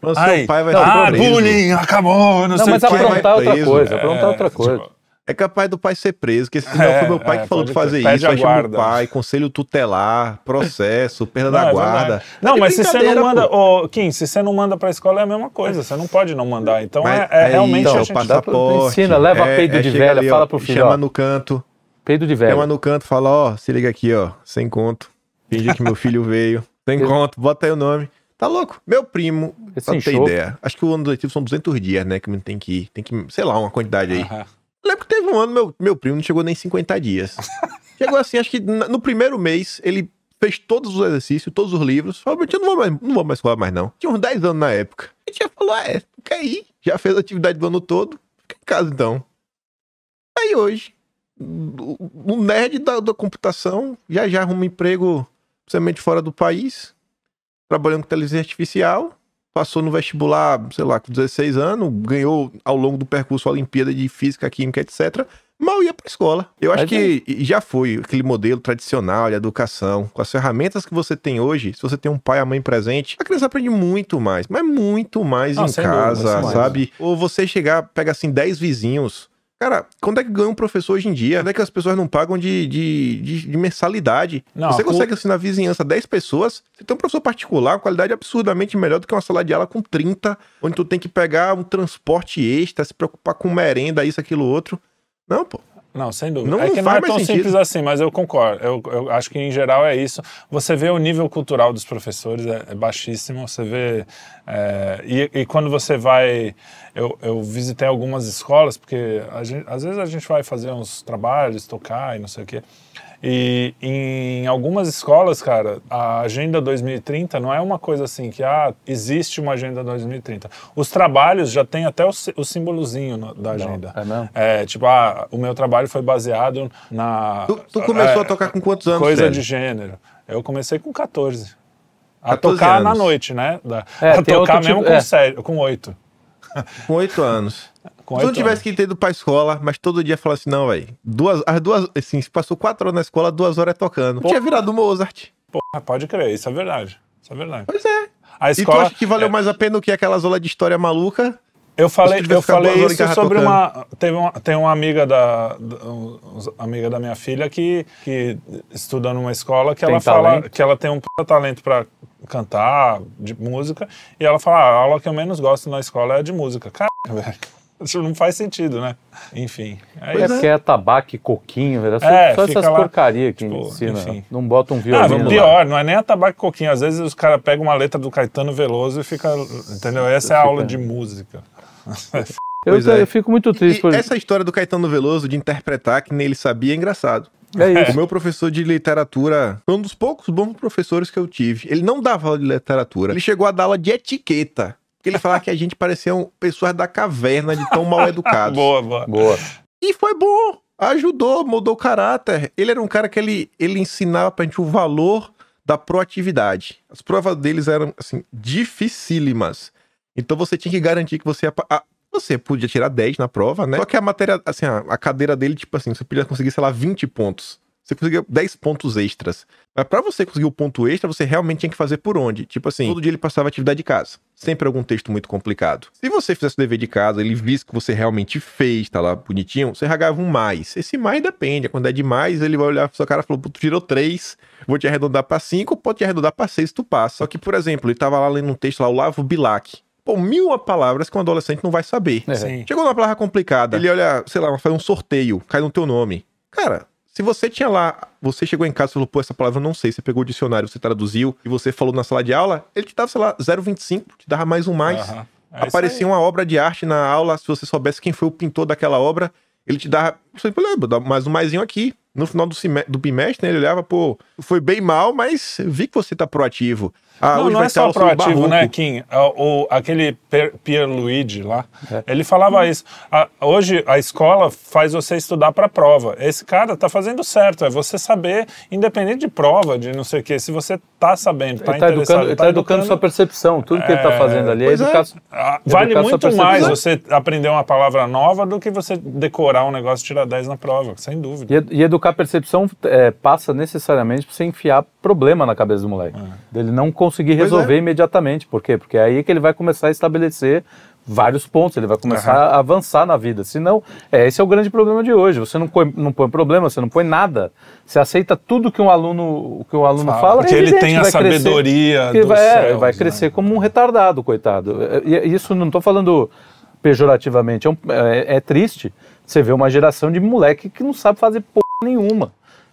Mas seu
Ai,
pai vai
não,
ser
ah,
preso.
bullying, acabou, não,
Não,
sei
mas
o quê.
aprontar outra
preso.
coisa, aprontar
É,
outra coisa.
tipo,
É capaz do pai ser preso, porque senão
É,
foi meu pai
é,
que falou de fazer isso, aí chama o
guarda.
pai, conselho tutelar, processo, perda da
Não, é
guarda. É
Não, mas se você não manda.
pô.
Ô, Kim, se você não manda pra escola é a mesma coisa. Você não pode não mandar. Então
Mas
é, é
aí,
realmente
então,
a
o
gente.
passaporte.
Ensina, leva peido de velha, fala pro filho,
Chama
ó.
no canto,
Peido de velho.
chama no canto, fala, ó, se liga aqui, ó, sem conto. Finge que meu filho veio, <laughs> sem conto, bota aí o nome. Tá louco? Meu primo,
Esse
pra ter ideia, acho que o ano letivo são 200 dias, né, que tem que ir, tem que, sei lá, uma quantidade aí.
Aham.
Lembro que teve um ano, meu, meu primo não chegou nem 50 dias. <laughs> chegou assim, acho que na- no primeiro mês, ele fez todos os exercícios, todos os livros. Falou, eu não vou mais, não vou mais escola mais não. Tinha uns 10 anos na época. A gente já falou, ah, é, quer ir? Já fez a atividade do ano todo, fica em casa então. Aí hoje, o nerd da, da computação já já arruma emprego, principalmente fora do país, trabalhando com inteligência artificial, passou no vestibular, sei lá, com 16 anos, ganhou ao longo do percurso a Olimpíada de Física, Química, etc. Mal ia pra escola. Eu acho que já foi aquele modelo tradicional de educação. Com as ferramentas que você tem hoje, se você tem um pai e a mãe presente, a criança aprende muito mais, mas muito mais
Não,
em
dúvida,
casa,
sem
sabe? Ou você chegar, pega assim 10 vizinhos. Cara, quando é que ganha um professor hoje em dia? Quando é que as pessoas não pagam de, de, de, de mensalidade?
Não,
você consegue ensinar a vizinhança 10 pessoas, você tem um professor particular, qualidade absurdamente melhor do que uma sala de aula com 30, onde tu tem que pegar um transporte extra, se preocupar com merenda, isso, aquilo, outro. Não, pô.
Não, sem dúvida.
Não
é que não
faz
é tão
sentido.
simples assim, mas eu concordo. Eu, eu acho que em geral é isso. Você vê o nível cultural dos professores é, é baixíssimo. Você vê. é, e, e quando você vai. Eu, eu visitei algumas escolas, porque gente- às vezes a gente vai fazer uns trabalhos, tocar e não sei o quê. E em algumas escolas, cara, a Agenda 2030 não é uma coisa assim que ah, existe uma Agenda 2030. Os trabalhos já tem até o, o símbolozinho no- da agenda.
é mesmo?
É, tipo, ah, o meu trabalho foi baseado na.
Tu, tu começou
é,
a tocar com quantos anos,
Coisa
Fred?
de gênero. Eu comecei com 14. A
14
tocar na
anos.
noite, né? Da-
É,
a tocar mesmo
tipo-
com,
é.
sério, com 8.
Com 8 anos. <laughs>
Com
Se tu não tivesse que ter ido pra escola, mas todo dia falar assim, não, velho, duas, as duas, assim, se passou 4 horas na escola, duas horas é tocando. Tinha virado Mozart.
Porra, pode crer, isso é verdade. Isso é verdade.
Pois é.
A
E tu
escola.
acha que valeu
é,
mais a pena do que aquelas aulas de história maluca?
Eu falei,
Se
eu falei isso sobre
tocando.
uma. Teve uma, tem uma amiga da, uns- amiga da minha filha que, que estuda numa escola que
Tem
ela fala
talento.
que ela tem um puta talento para cantar de música, e ela fala, ah, a aula que eu menos gosto na escola é a de música. Cara, velho, <laughs> isso não faz sentido, né? Enfim. É
É
isso.
porque é tabaco e coquinho, velho. É só,
É,
essas
lá,
porcaria que
tipo,
ensina.
enfim.
Não bota um
Ah,
violino. lá.
pior, não é nem a tabaco e coquinho. Às vezes os caras pegam uma letra do Caetano Veloso e fica. Entendeu? Essa é a aula de música.
Eu, <laughs>
Pois é.
eu fico muito triste
E
por
essa história do Caetano Veloso de interpretar que nem ele sabia é engraçado.
É
O
isso.
meu professor de literatura foi um dos poucos bons professores que eu tive. Ele não dava aula de literatura, ele chegou a dar aula de etiqueta. Porque ele falava que a gente parecia um, pessoas da caverna de tão mal <laughs> educados.
boa, boa.
Boa.
E foi bom. Ajudou, mudou o caráter. Ele era um cara que ele, ele ensinava pra gente o valor da proatividade. As provas deles eram, assim, dificílimas. Então você tinha que garantir que você ia. ah, você podia tirar 10 na prova, né? Só que a matéria, assim, a, a cadeira dele, tipo assim, você podia conseguir, sei lá, 20 pontos. Você conseguia 10 pontos extras. Mas pra você conseguir o ponto extra, você realmente tinha que fazer por onde? Tipo assim, todo dia ele passava atividade de casa. Sempre algum texto muito complicado. Se você fizesse o dever de casa, ele visse que você realmente fez, tá lá bonitinho, você ragava um mais. Esse mais depende. Quando é demais, ele vai olhar pro seu cara e "Pô, tu tirou 3, vou te arredondar pra 5, pode te arredondar pra 6 tu passa. Só que, por exemplo, ele tava lá lendo um texto lá, o Lavo Bilac. Pô, mil palavras que um adolescente não vai saber.
É.
Sim.
Chegou numa palavra complicada. Ele olha, sei lá, faz um sorteio, cai no teu nome. Cara, se você tinha lá, você chegou em casa e falou, pô, essa palavra eu não sei, você pegou o dicionário, você traduziu e você falou na sala de aula, ele te dava, sei lá, 0,25, te dava mais um mais.
Aham. É
Aparecia uma obra de arte na aula, se você soubesse quem foi o pintor daquela obra, ele te dava, você falou, "Ah, dá mais um maisinho aqui. No final do, do bimestre, né, ele olhava, pô, foi bem mal, mas vi que você tá proativo. Ah,
não, não é só proativo, né, Kim? O, o- aquele Pierluigi lá,
É.
ele falava isso. A- hoje a escola faz você estudar para prova. Esse cara tá fazendo certo, é você saber, independente de prova, de não sei o quê, se você tá sabendo, tá
Ele tá educando, ele tá educando sua percepção. Tudo que ele tá
É,
fazendo ali é
pois é.
educar.
Ah, Vale
educar
muito mais você aprender uma palavra nova do que você decorar um negócio e tirar 10 na prova, sem dúvida.
E, ed- e educar a percepção é, passa necessariamente por você enfiar problema na cabeça do moleque. Dele não conseguir
Pois
resolver
é.
imediatamente. Por quê? Porque é aí que ele vai começar a estabelecer vários pontos, ele vai começar a avançar na vida. Senão, é, esse é o grande problema de hoje. Você não põe, não põe problema, você não põe nada. Você aceita tudo que um aluno, que um aluno
Fala,
fala.
porque
é
ele tem a
crescer-
sabedoria
ele
dos
vai, é,
céus,
vai
né?
crescer como um retardado, coitado. E, isso não estou falando pejorativamente, é, um- é- é triste. Você vê uma geração de moleque que não sabe fazer porra nenhuma.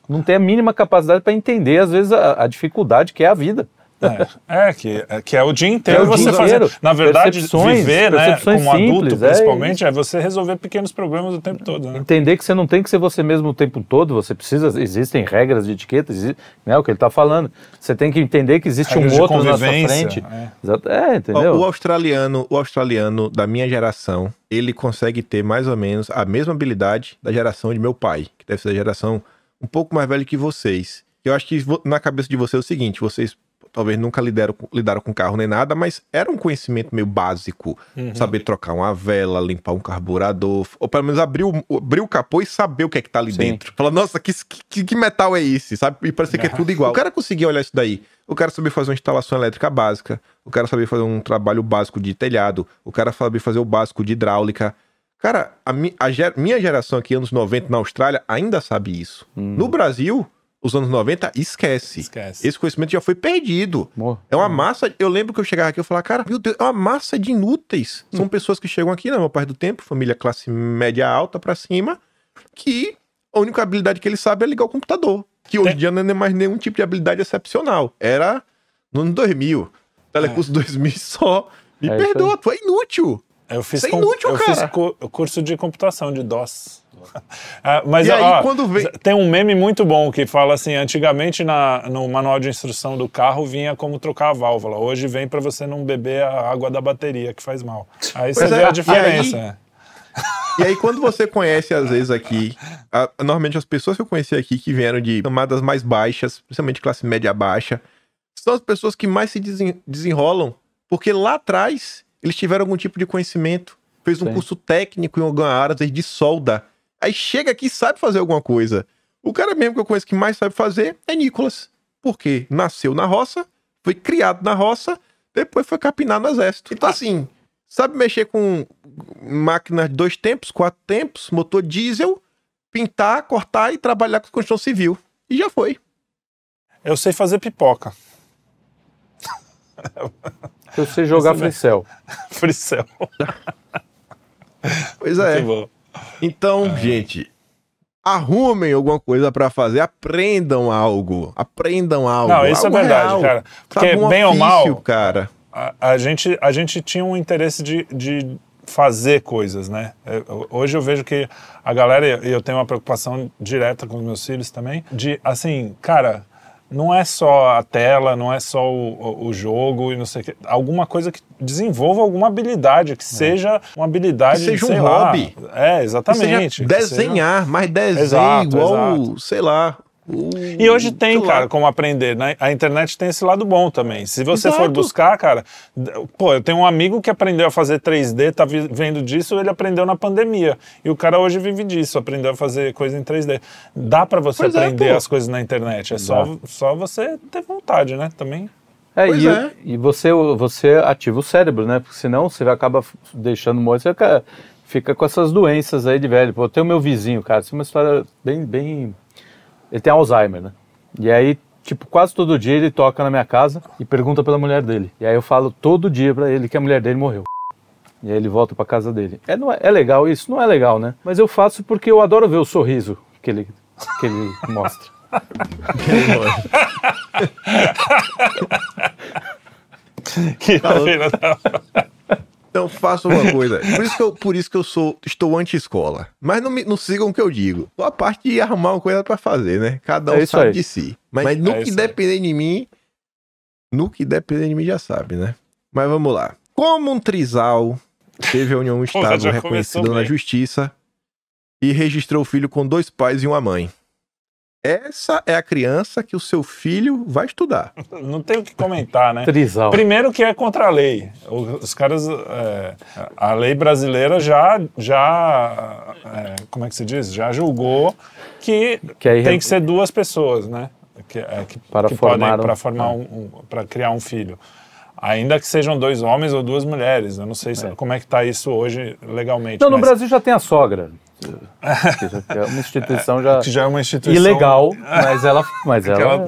Não tem a mínima capacidade para entender, às vezes, a, a dificuldade que é a vida.
É, é, que, é, que é o dia inteiro
É o
você
dia
fazer.
inteiro.
Na verdade,
Percepções,
viver, né, como adulto,
simples, é
principalmente, é, você resolver pequenos problemas o tempo todo, né?
Entender que você não tem que ser você mesmo o tempo todo, você precisa, existem regras de etiqueta, existe, né, o que ele está falando. Você tem que entender que existe
Regras
um outro na sua frente.
é.
É, entendeu?
O australiano, o australiano da minha geração, ele consegue ter mais ou menos a mesma habilidade da geração de meu pai, que deve ser a geração um pouco mais velha que vocês. Eu acho que na cabeça de vocês é o seguinte, vocês talvez nunca lidaram, com- lidaram com carro nem nada, mas era um conhecimento meio básico. Saber trocar uma vela, limpar um carburador, ou pelo menos abrir o, abrir o capô e saber o que é que tá ali
Sim.
dentro. Falar, nossa, que, que, que metal é esse? Sabe? E parecer que é tudo igual. O cara conseguia olhar isso daí. O cara sabia fazer uma instalação elétrica básica, o cara sabia fazer um trabalho básico de telhado, o cara sabia fazer o básico de hidráulica. Cara, a, mi- a ger- minha geração aqui, anos 90, na Austrália, ainda sabe isso. No Brasil, os anos 90, esquece.
Esquece.
Esse conhecimento já foi perdido.
Amor.
É uma massa. Eu lembro que eu chegava aqui e falava, cara, meu Deus, é uma massa de inúteis. São pessoas que chegam aqui, na maior parte do tempo, família classe média alta pra cima, que a única habilidade que ele sabe é ligar o computador. Que hoje em dia não é mais nenhum tipo de habilidade excepcional. Era no ano 2000. Telecurso 2000 só. Me
É
perdoa, tu é inútil.
Eu fiz,
Isso é inútil,
eu
cara.
fiz cu- curso de computação de DOS. <laughs> Ah, mas
E aí,
ó,
quando vem-
tem um meme muito bom que fala assim: antigamente na, no manual de instrução do carro vinha como trocar a válvula. Hoje vem para você não beber a água da bateria que faz mal. Aí você
Pois
vê
é,
a
e
diferença.
aí-
é.
E aí, quando você conhece, às vezes, aqui, a- normalmente as pessoas que eu conheci aqui que vieram de camadas mais baixas, principalmente classe média baixa, são as pessoas que mais se desen- desenrolam, porque lá atrás eles tiveram algum tipo de conhecimento, fez um
Sim.
curso técnico em alguma área, às vezes de solda. Aí chega aqui e sabe fazer alguma coisa. O cara mesmo que eu conheço que mais sabe fazer é Nicolas. Porque nasceu na roça, foi criado na roça, depois foi capinar no exército. Então, assim, sabe mexer com máquinas de dois tempos, quatro tempos, motor diesel, pintar, cortar e trabalhar com construção civil. E já foi.
Eu sei fazer pipoca. <laughs>
Eu sei jogar fricel. <laughs>
Fricel.
Pois é.
Muito bom.
Então, gente, arrumem alguma coisa pra fazer, aprendam algo, aprendam algo.
Não, isso é
algo
verdade,
real.
cara. Porque,
Sabe, um
bem ou mal,
ofício, cara.
a, a gente, a gente tinha um interesse de, de fazer coisas, né? Eu- hoje eu vejo que a galera, e eu tenho uma preocupação direta com os meus filhos também, de, assim, cara, não é só a tela, não é só o, o- jogo e não sei o quê. Alguma coisa que desenvolva alguma habilidade, que seja uma habilidade,
Que seja um
lá.
hobby.
É,
Que
exatamente.
seja
que seja-
desenhar, mas desenho
Exato,
igual,
exato.
sei lá. O-
E hoje tem, cara, como aprender. Né? A internet tem esse lado bom também. Se você for
Exato.
buscar, cara, pô, eu tenho um amigo que aprendeu a fazer 3D, tá vendo disso, ele aprendeu na pandemia. E o cara hoje vive disso, aprendeu a fazer coisa em 3D. Dá pra você
Pois é,
aprender
pô.
as coisas na internet, é só, só você ter vontade, né? Também.
É,
Pois
e,
é.
e você, você ativa o cérebro, né? Porque senão você f- deixando morto, você fica, fica com essas doenças aí de velho. Pô, eu tenho meu vizinho, cara, isso é uma história bem, bem. Ele tem Alzheimer, né? E aí, tipo, quase todo dia ele toca na minha casa e pergunta pela mulher dele. E aí eu falo todo dia pra ele que a mulher dele morreu. E aí ele volta pra casa dele. É, não é, é legal isso? Não é legal, né? Mas eu faço porque eu adoro ver o sorriso que ele, que ele <laughs> mostra.
Que
Tá <laughs> faça uma coisa. Por isso que eu, por isso que eu sou, estou anti-escola. Mas não, me, não sigam o que eu digo. Só a parte de arrumar uma coisa pra fazer, né? Cada um
É
sabe
aí.
de si. Mas, mas no
É
que
isso aí.
depender de mim, no que depender de mim já sabe, né? Mas vamos lá. Como um trisal teve a união <laughs> estável reconhecida na justiça e registrou o filho com dois pais e uma mãe. Essa é a criança que o seu filho vai estudar. <laughs>
Não tem o que comentar, né?
Trisal.
Primeiro que é contra a lei. Os caras, é, a lei brasileira já, já, é, como é que se diz? Já julgou que,
Que aí
tem que ser duas pessoas, né? Que, é, que,
Para
que
formar
podem,
um-
para formar um, um- para criar um filho. Ainda que sejam dois homens ou duas mulheres. Eu não sei se- como é que está isso hoje legalmente.
Não, no
mas-
Brasil já tem a sogra. Que já- que é uma instituição já
que já é uma instituição
ilegal, mas ela, mas ela,
ela,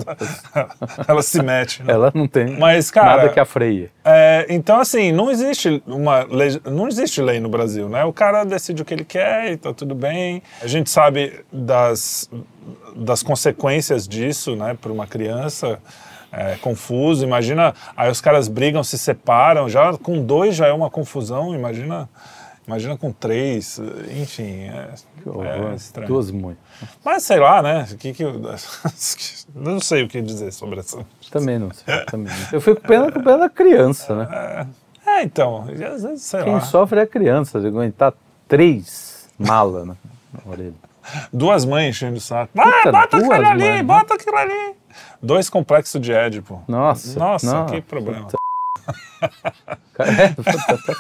<laughs> ela se mete. né?
ela não tem
Mas, cara,
nada que a freie.
É, então, assim, não existe uma lei, não existe lei no Brasil, né? O cara decide o que ele quer e tá tudo bem. A gente sabe das, das consequências disso, né, para uma criança. É confuso, imagina. Aí os caras brigam, se separam. Já com dois já é uma confusão. Imagina, imagina com três. Enfim, é,
Que
é estranho.
Duas mães.
Mas sei lá, né? Que que eu, <laughs> não sei o que dizer sobre essa.
Também não sei. Também não. Eu fico com pena, com pena da criança, né?
É, então, e às vezes, sei
Quem
lá.
sofre é a criança, de aguentar três malas na, na orelha.
Duas mães enchendo o saco.
Puta,
bota
duas
aquilo ali,
né?
bota aquilo ali. Dois complexos de Édipo.
Nossa.
Nossa,
não,
que problema.
É, tá <laughs>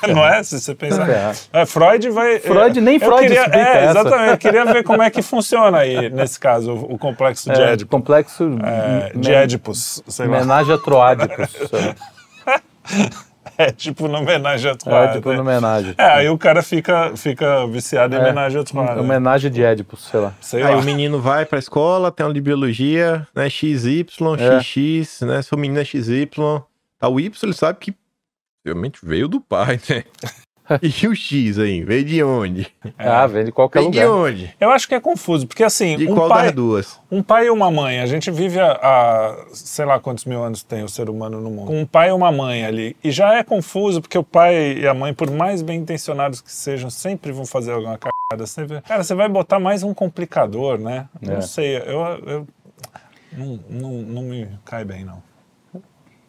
Não é? Se você pensar.
ferrado.
É, Freud vai.
Freud- nem
eu
Freud
queria,
explica
É,
essa.
exatamente. Eu queria ver como é que funciona aí, <laughs> nesse caso, o, o complexo de
É,
Édipo.
complexo
É, de Édipos, sei lá.
Homenagem a <laughs> lá.
É tipo no homenagem a
É,
Troade.
tipo uma homenagem.
É, aí o cara fica, fica viciado em
É,
homenagem a Troade. né?
Homenagem de Édipus, sei lá.
Sei
Aí
lá.
o menino vai pra escola, tem aula de biologia, né? XY,
É.
XX, né? Se o menino é XY, tá o Y, ele sabe que realmente veio do pai, né? <laughs> E o X aí, veio de onde?
Ah, vem de qualquer
Veio de
lugar.
onde?
Eu acho que é confuso, porque assim,
De
um
qual
pai,
das duas?
Um pai e uma mãe, a gente vive há, há sei lá quantos mil anos tem o ser humano no mundo. Com um pai e uma mãe ali. E já é confuso, porque o pai e a mãe, por mais bem intencionados que sejam, sempre vão fazer alguma cagada. Sempre... Cara, você vai botar mais um complicador, né?
É.
Não sei, eu. eu não, não, não me cai bem, não.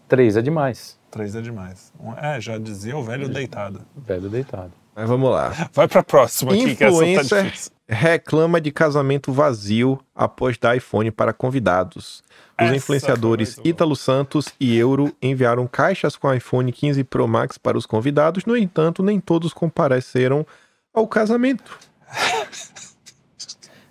Três é demais.
Três é demais. Um- É, já dizia o velho deitado.
Velho deitado.
Mas vamos lá.
Vai pra próxima aqui, que essa tá
Influencer
difícil.
reclama de casamento vazio após dar iPhone para convidados. Os
Essa
influenciadores. Ítalo Santos e Euro enviaram caixas com iPhone 15 Pro Max para os convidados, no entanto, nem todos compareceram ao casamento. <laughs>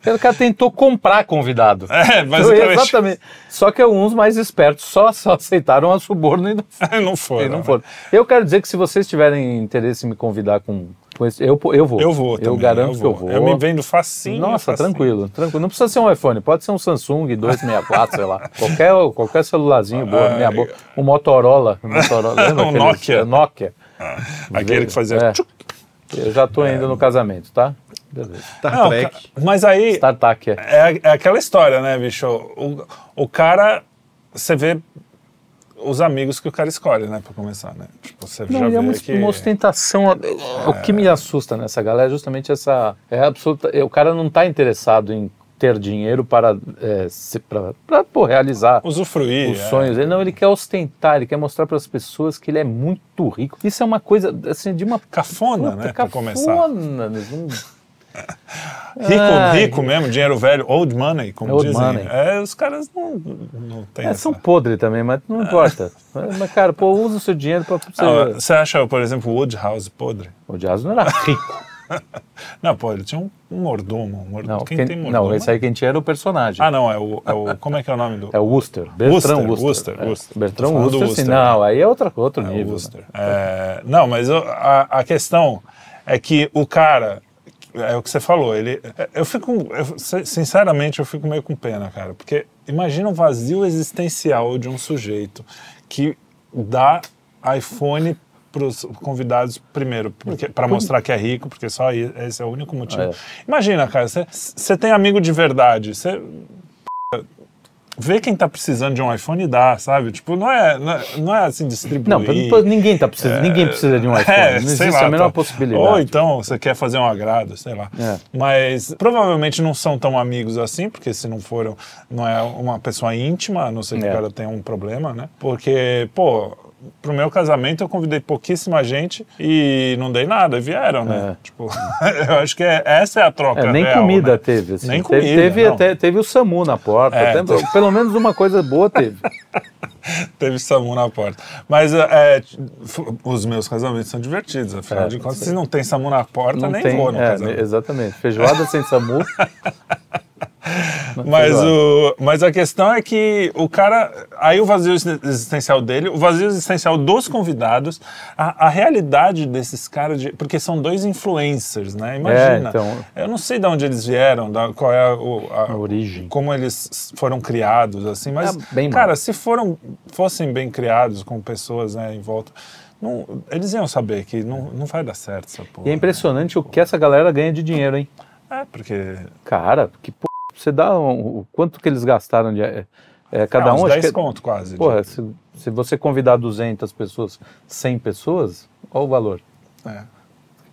O cara tentou comprar convidado.
É,
Então,
basicamente.
exatamente. Só que alguns mais espertos só, só aceitaram a suborno e não, <laughs>
não foi.
e não foram. Eu quero dizer que se vocês tiverem interesse em me convidar com, com esse, eu, eu vou.
Eu vou
Eu
também,
garanto
eu
que eu
vou. Eu me vendo facinho.
Nossa,
facinho.
tranquilo, tranquilo. Não precisa ser um iPhone, pode ser um Samsung 264, sei lá. Qualquer, qualquer celularzinho boa, minha boa. Um Motorola. Um Motorola <laughs>
Um Nokia.
é, Nokia.
Aquele que fazia.
É. Eu já tô indo no casamento, tá? Beleza.
Star
Não,
Trek.
ca- mas aí
StarTAC. É.
é, é aquela história, né, bicho? O, o cara, você vê os amigos que o cara escolhe, né, pra começar, né? Tipo, você
Não,
já
é
vê
uma,
que...
uma ostentação. O que me assusta nessa galera é justamente essa. É absoluta. é, O cara não está interessado em ter dinheiro para, é, se- para, para pô, realizar
Usufruir.
os
é.
sonhos. Ele não, ele quer ostentar, ele quer mostrar para as pessoas que ele é muito rico. Isso é uma coisa assim de uma
Cafona,
puta
né, pra começar.
cafona, não-
Rico,
Ai.
rico mesmo, dinheiro velho, old money, como
Old
dizem.
money.
É, os caras não, não têm
É,
essa...
são podres também, mas não importa. Mas, cara, pô, usa o seu dinheiro para você.
Não, você acha, por exemplo, o Woodhouse podre?
O Jazz não era rico. <laughs>
Não, pô, ele tinha um, um mordomo. Um mordomo.
Não,
quem,
quem-
tem mordomo?
não, esse aí quem tinha era o personagem.
Ah, não, é o, é o... Como é que é o nome do...
É o Worcester. Bertrand
Worcester,
Worcester. É.
Worcester.
Bertrand Worcester, sim. Não, aí é outra, outro
É,
nível.
Worcester. É, não, mas a, a questão é que o cara, é o que você falou, ele, eu fico, eu, sinceramente, eu fico meio com pena, cara, porque imagina o vazio existencial de um sujeito que dá iPhone para os convidados primeiro, para mostrar que é rico, porque só esse é o único motivo.
É.
Imagina, cara, você tem amigo de verdade, você vê quem tá precisando de um iPhone e dá, sabe? Tipo, não é, não é, não é assim distribuir.
Não, ninguém, tá precisando, ninguém precisa de um iPhone.
É,
não existe
lá,
a menor
tá.
possibilidade.
Ou então você quer fazer um agrado, sei lá.
É.
Mas provavelmente não são tão amigos assim, porque se não foram, não é uma pessoa íntima, a não ser que
É.
o cara tenha um problema, né? Porque, pô, pro meu casamento eu convidei pouquíssima gente e não dei nada, vieram, né?
É.
Tipo, <laughs> eu acho que é- essa é a troca.
É, nem
real,
comida
né?
teve. Assim.
Nem
Teve-
comida,
Teve, até, teve o SAMU na porta.
É,
até-
teve.
Pelo menos uma coisa boa teve. <laughs>
Teve SAMU na porta. Mas é, f- os meus casamentos são divertidos, afinal
É,
de contas, se não tem SAMU na porta,
Não
nem
tem,
vou no
é,
casamento.
exatamente. Feijoada sem SAMU. <laughs>
Mas, o, mas a questão é que o cara. Aí o vazio existencial dele, o vazio existencial dos convidados, a, a realidade desses caras, de, porque são dois influencers, né? Imagina.
É, então-
Eu não sei de onde eles vieram, da, qual é a, a-
A origem.
Como eles foram criados, assim, mas,
É,
cara,
mal.
se foram, fossem bem criados com pessoas né, em volta. não- eles iam saber que não, não vai dar certo essa porra.
E é impressionante o que essa galera ganha de dinheiro, hein?
É, porque.
Cara, que você dá um- o quanto que eles gastaram de. É, é, cada
ah,
um
uns
acho
10
que.
conto quase.
Porra, se, se você convidar 200 pessoas, 100 pessoas, qual o valor?
É.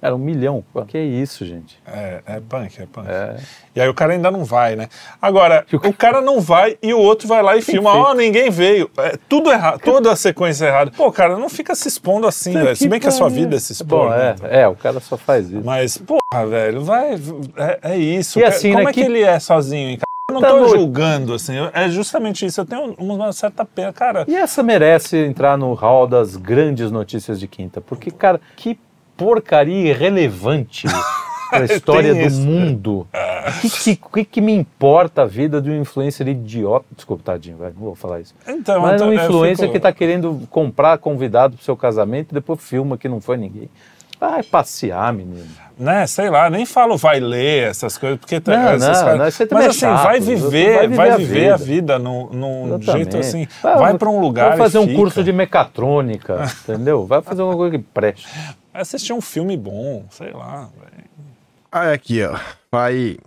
Era um milhão. Pô, Que isso, gente.
É, é punk, é punk.
É.
E aí o cara ainda não vai, né? Agora, o cara não vai e o outro vai lá e filma, ó, ninguém veio. É, tudo errado, toda a sequência errada. Pô, cara, não fica se expondo assim, velho. Se bem que a sua vida é se expor,
Bom,
né?
é, é, o cara só faz isso.
Mas, porra, velho, vai. É, é isso.
E assim,
Como
né,
é que
que-
ele é sozinho, hein, cara? Eu não
Tá
tô
no-
julgando, assim. É justamente isso. Eu tenho uma certa pena. Cara,
E essa merece entrar no hall das grandes notícias de quinta, porque, cara, que porcaria irrelevante <laughs> para a história do
isso.
mundo. O que, que, que, me importa a vida de um influencer idiota? Desculpa, tadinho, vai, não vou falar isso.
então.
Mas
eu
um
tô- eu
influencer
fico-
que está querendo comprar convidado para seu casamento e depois filma que não foi ninguém. Vai passear, menino.
né, sei lá, nem falo vai ler essas coisas, porque tá-
Não,
essas
não,
caras-
não,
mas
é
assim,
chato,
vai
vai
viver, vai
a
viver a
vida.
vida num, jeito assim,
Vai-
vai para um lugar
Vai fazer um
fica.
curso de mecatrônica, entendeu? Vai fazer uma coisa que preste. <laughs>
Vai assistir um filme bom, sei lá, velho.
Aí aqui, ó. Vai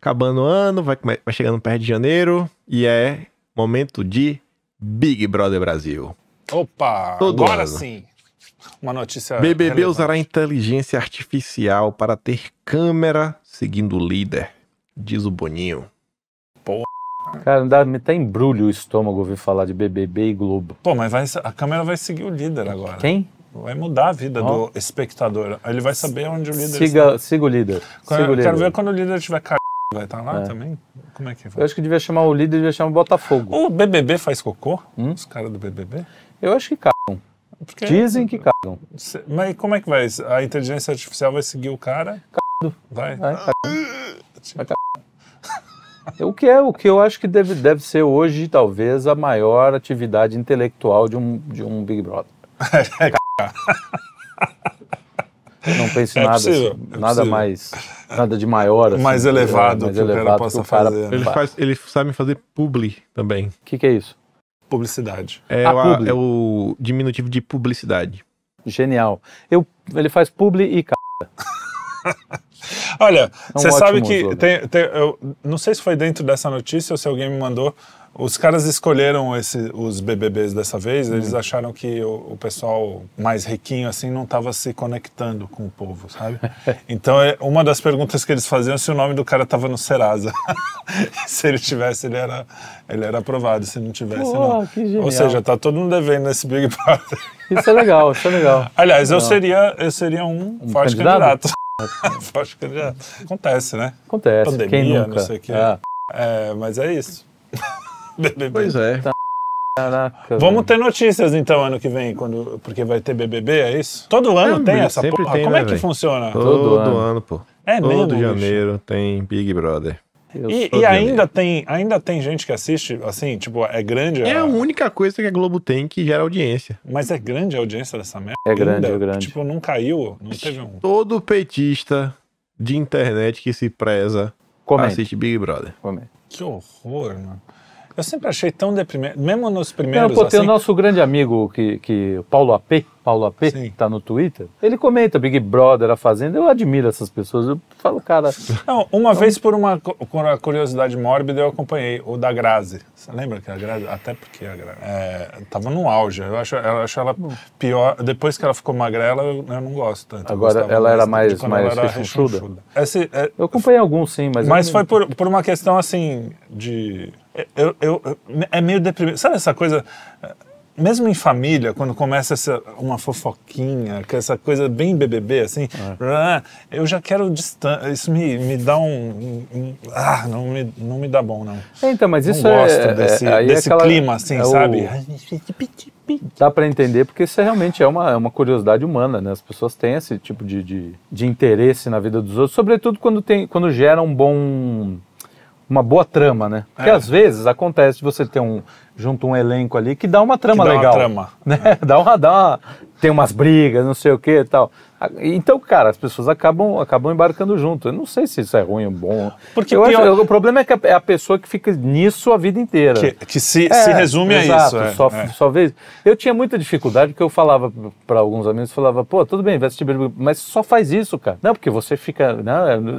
acabando o ano, vai, vai chegando perto de janeiro e é momento de Big Brother Brasil.
Opa,
Todo
agora
ano.
sim. Uma notícia
BBB
relevante.
usará inteligência artificial para ter câmera seguindo o líder, diz o Boninho.
Cara, dá até embrulho o estômago ouvir falar de BBB e Globo.
Pô, mas vai, a câmera vai seguir o líder agora.
Quem?
Vai mudar a vida
Ó.
do espectador. Ele vai saber onde o líder
Siga, siga o líder.
está.
Siga o
Quero, quero
líder.
ver quando o líder tiver c... vai estar lá
É.
também? Como é que
Eu
vai?
acho que devia chamar o líder, devia chamar o Botafogo.
O BBB faz cocô?
Hum?
Os caras do BBB?
Eu acho que cagam.
Porque-
Dizem que cagam.
Mas como é que vai? A inteligência artificial vai seguir o cara? Vai.
Vai, cagam. Vai cagar. O que é o que eu acho que deve, deve ser hoje, talvez, a maior atividade intelectual de um, de um Big Brother. <laughs> Não pense em
É
nada,
possível,
assim,
é
nada
possível.
mais, nada de maior. Assim,
Mais elevado
mais
que o cara
elevado
possa
que o cara
fazer, né?
Ele,
fa-
faz, ele sabe fazer publi também.
O que, que é isso?
Publicidade.
É,
Ah,
o,
publi.
é o diminutivo de publicidade.
Genial. Eu, ele faz publi e c... <laughs>
Olha,
É um
você sabe
ótimo
que
slogan.
tem, tem- eu não sei se foi dentro dessa notícia ou se alguém me mandou. Os caras escolheram esse, os BBBs dessa vez. Eles
Hum.
acharam que o, o pessoal mais riquinho assim não estava se conectando com o povo, sabe? <laughs> Então é, uma das perguntas que eles faziam é se o nome do cara estava no Serasa. <laughs> se ele tivesse, ele era, ele era aprovado. Se não tivesse,
Pô,
não. Ou seja, tá todo mundo devendo nesse Big Brother.
Isso é legal, isso é legal. <laughs>
Aliás, eu seria, eu seria um, forte
candidato?
candidato. forte candidato. Acontece, né?
Acontece.
Pandemia,
Quem nunca?
não sei o quê.
É.
É, mas é isso. BBB.
Pois é.
Caraca.
Vamos
velho.
ter notícias então ano que vem, quando, porque vai ter BBB, é isso? Todo ano
É,
tem essa porra?
tem,
Como
né,
é que
velho?
funciona?
Todo,
ano.
ano. pô.
É
Todo
mesmo, bicho?
janeiro tem Big Brother.
Eu
E,
Todo
e ainda tem, ainda tem gente que assiste, assim, tipo, é grande,
É
a-
a única coisa que a Globo tem que gera audiência.
mas é grande a audiência dessa merda?
É grande,
Ainda?
é grande.
Tipo, não caiu, não teve um...
Todo petista de internet que se preza
Comenta.
assiste Big Brother.
Comenta.
Que horror, mano. Eu sempre achei tão deprimente, mesmo nos
Não,
primeiros,
pô, tem o
assim,
nosso grande amigo, que, que, Paulo AP, Paulo AP,
Sim.
que tá no Twitter, ele comenta Big Brother, a Fazenda, eu admiro essas pessoas, eu falo, cara, <laughs>
Não, uma vez por uma uma curiosidade mórbida eu acompanhei o da Grazi. Você lembra que a Grazi, até porque a Grazi é, tava no auge. Eu acho, eu acho ela pior. Depois que ela ficou magrela, eu, eu não gosto tanto.
Agora, ela era mais- mais rechonchuda?
é,
eu acompanhei alguns sim, mas...
mas foi por, por uma questão assim de. Eu, eu- eu- é meio deprimente. Sabe essa coisa. Mesmo em família, quando começa essa, uma fofoquinha, que essa coisa bem BBB, assim, ah, eu já quero distância. Isso me, me dá um, um- Ah, não me, não me dá bom, não.
É, então, mas
Não
isso é...
gosto
é-
desse,
é
desse
aquela-
clima, assim,
é o-
sabe?
Dá para entender, porque isso é realmente é uma, é uma curiosidade humana, né? As pessoas têm esse tipo de, de, de interesse na vida dos outros, sobretudo quando, tem, quando gera um bom... Uma boa trama, né? Porque
É.
às vezes acontece de você ter um junto um elenco ali que dá uma trama
Que dá uma
legal.
trama.
né? <laughs> Dá uma, dá uma, tem umas brigas, não sei o que e tal. Então, cara, as pessoas acabam, acabam embarcando junto. Eu não sei se isso é ruim ou bom.
Porque
eu acho,
pior-
o problema é que a, é a pessoa que fica nisso a vida inteira.
Que, que se,
É,
se resume
exato,
a isso. é,
só,
é.
só vez. Eu tinha muita dificuldade porque eu falava para alguns amigos, falava, pô, tudo bem, vai assistir Big Brother, mas só faz isso, cara. Não, porque você fica, né,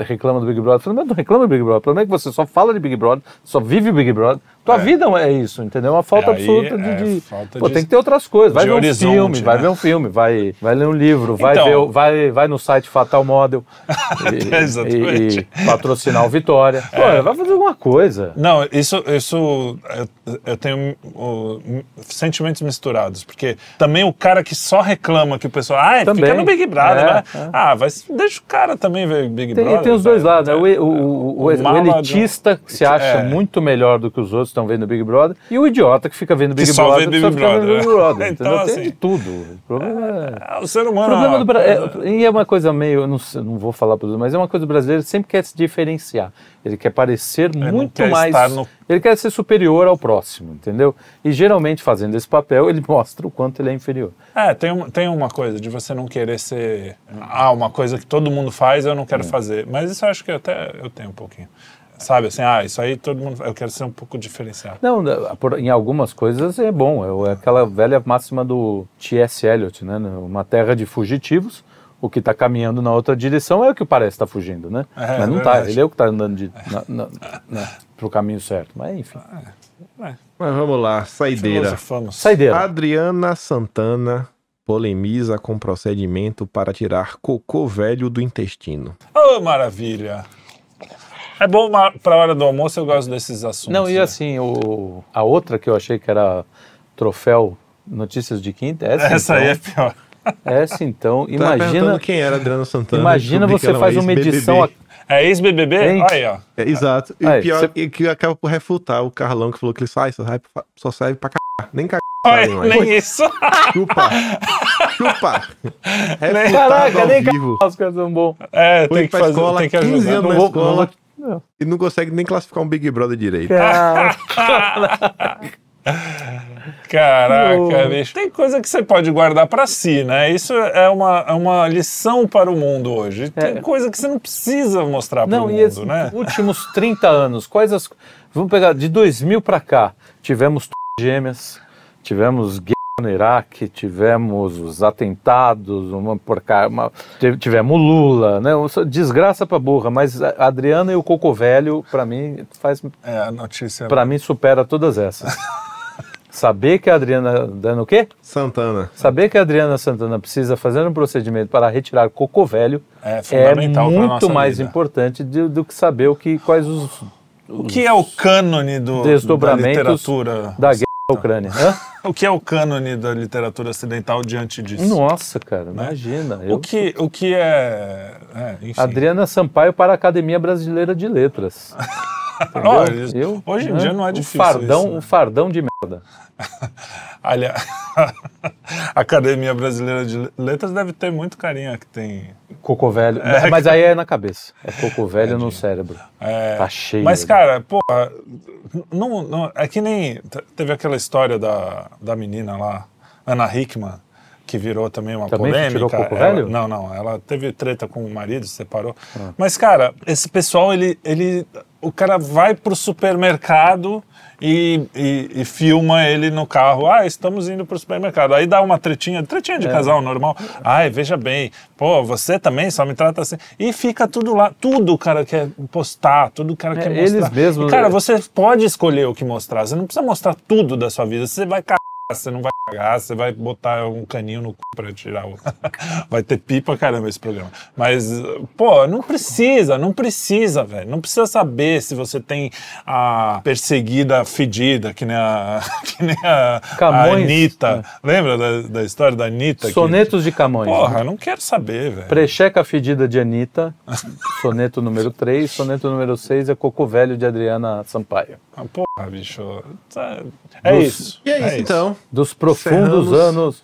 reclama do Big Brother. Eu falei, mas não reclama do Big Brother. O problema é que você só fala de Big Brother, só vive Big Brother. Tua
É.
vida é isso, entendeu? É uma falta
É,
absoluta de.
é
de-
falta
pô,
de-
tem que ter outras coisas. Vai
de
ver um filme, vai
né?
ver um filme, vai, vai ler um livro, vai,
Então.
ver, vai, vai no site Fatal Model <laughs> e,
Exatamente.
e- e patrocinar o Vitória. Pô, vai fazer alguma coisa.
Não, isso, isso eu, eu tenho sentimentos misturados, porque também o cara que só reclama que o pessoal, ah, fica
Também.
no Big Brother,
É,
né?
é.
Ah, vai, deixa o cara também ver Big Brother.
tem os dois
velho.
lados, né? O, o- o- o- elitista que se acha
É.
muito melhor do que os outros estão vendo Big Brother e o idiota que fica vendo Big
só
Brother
vê
só
Big
fica vendo
Brother,
Big? Brother. <laughs>
Então,
entendeu? Tem
assim,
de tudo. O problema é...
Ah, O ser
O
humano.
problema do
é-
é, <laughs> e é uma coisa meio, eu não, sei- não vou falar para mas é uma coisa do brasileiro, ele sempre quer se diferenciar. Ele quer parecer
não
muito
quer
mais.
no-
Ele quer ser superior ao próximo, entendeu? E geralmente fazendo esse papel, ele <laughs> mostra o quanto ele é inferior.
É, tem uma, tem uma coisa de você não querer ser. Ah, uma coisa que todo mundo faz, eu não quero fazer. Mas isso eu acho que até eu tenho um pouquinho. Sabe assim, ah, isso aí todo mundo. Eu quero ser um pouco diferenciado.
Não, por- em algumas coisas é bom. É aquela velha máxima do T.S. Eliot, né? Uma terra de fugitivos. O que está caminhando na outra direção é o que parece estar fugindo, né?
É,
Mas não
é
está.
verdade.
Ele é o que está andando de, <laughs> na, na, para o caminho certo. Mas enfim.
Mas vamos lá, saideira.
Saideira.
Adriana Santana polemiza com procedimento para tirar cocô velho do intestino.
Oh, maravilha! É bom ma- pra hora do almoço, eu gosto desses assuntos.
Não, e
né?
assim, o, a outra que eu achei que era troféu Notícias de Quinta, essa,
Essa
então,
aí é pior.
essa então, imagina,
quem era Adriana Santana.
imagina você faz uma edição aqui.
É ex-BBB? Aí, ó.
É, exato. E
Aí,
o pior
você-
é que acaba por refutar o Carlão que falou que ele sai, só serve pra, só serve pra cagar. Nem cagar. Mais.
nem isso. <laughs>
Chupa. Chupa. Refutado
Caraca,
ao
nem
vivo.
ca- os caras são bons.
É,
Foi
tem que fazer,
escola,
tem que
15
ajudar.
anos
Não vou,
escola.
não vou-
E não consegue nem classificar um Big Brother direito.
Cara, <laughs>
Caraca, bicho. Tem coisa que você pode guardar pra si, né? Isso é uma, é uma lição para o mundo hoje. Tem
É.
coisa que você não precisa mostrar para o mundo,
esses
né?
últimos 30 anos, quais as. Vamos pegar de 2000 pra cá. Tivemos gêmeas, tivemos no Iraque, tivemos os atentados, uma porca, uma, tive- tivemos Lula, né? Desgraça pra burra, mas a Adriana e o Coco Velho, pra mim, faz
É, a notícia.
para mim supera todas essas. <laughs> Saber que a Adriana dando o quê?
Santana.
Saber que a Adriana Santana precisa fazer um procedimento para retirar cocô velho
É
é
fundamental pra
muito
nossa
mais
vida.
importante do, do que saber o que quais os,
O que é o cânone do, da literatura?
da guerra da Ucrânia. <laughs>
O que é o cânone da literatura ocidental diante disso?
Nossa, cara, imagina. Eu,
O que, o que é. é.
Adriana Sampaio para a Academia Brasileira de Letras. <laughs>
Olha,
Eu,
hoje em
né?
dia não é difícil.
fardão,
isso, né?
um fardão de merda. <laughs>
Aliás, a Academia Brasileira de Letras deve ter muito carinha que tem.
Cocô velho. Mas aí é na cabeça. É cocô velho no cérebro.
É,
Tá cheio.
Mas, cara, porra, não, não, é que nem. Teve aquela história da, da menina lá, Ana Hickman, que virou também uma
Também
polêmica.
tirou coco
Ela-
velho?
Não, não. Ela teve treta com o marido, se separou.
Ah.
Mas, cara, esse pessoal, ele. ele o cara vai pro supermercado e, e, e filma ele no carro. Ah, estamos indo pro supermercado. Aí dá uma tretinha, tretinha
É.
de casal normal. Ai, veja bem, pô, você também só me trata assim. E fica tudo lá, tudo o cara quer postar, tudo o cara
É,
quer
eles
mostrar.
mesmos-
E, cara, você pode escolher o que mostrar. Você não precisa mostrar tudo da sua vida. Você vai cagar, você não vai cagar, você vai botar um caninho no cu pra tirar o. <laughs> vai ter pipa, caramba, esse programa. Mas, pô, não precisa, não precisa, velho. Não precisa saber se você tem a perseguida fedida, que nem a, <laughs> que nem a, a
Camões,
Anitta. Lembra da, da história da Anitta? que-
Sonetos de Camões.
Porra, eu não quero saber, velho.
Precheca Fedida de Anitta, soneto número 3, soneto número 6 é Coco Velho de Adriana Sampaio.
Ah, Porra, bicho. tá- É
Dos-
isso.
E é isso, então.
Dos profundos anos.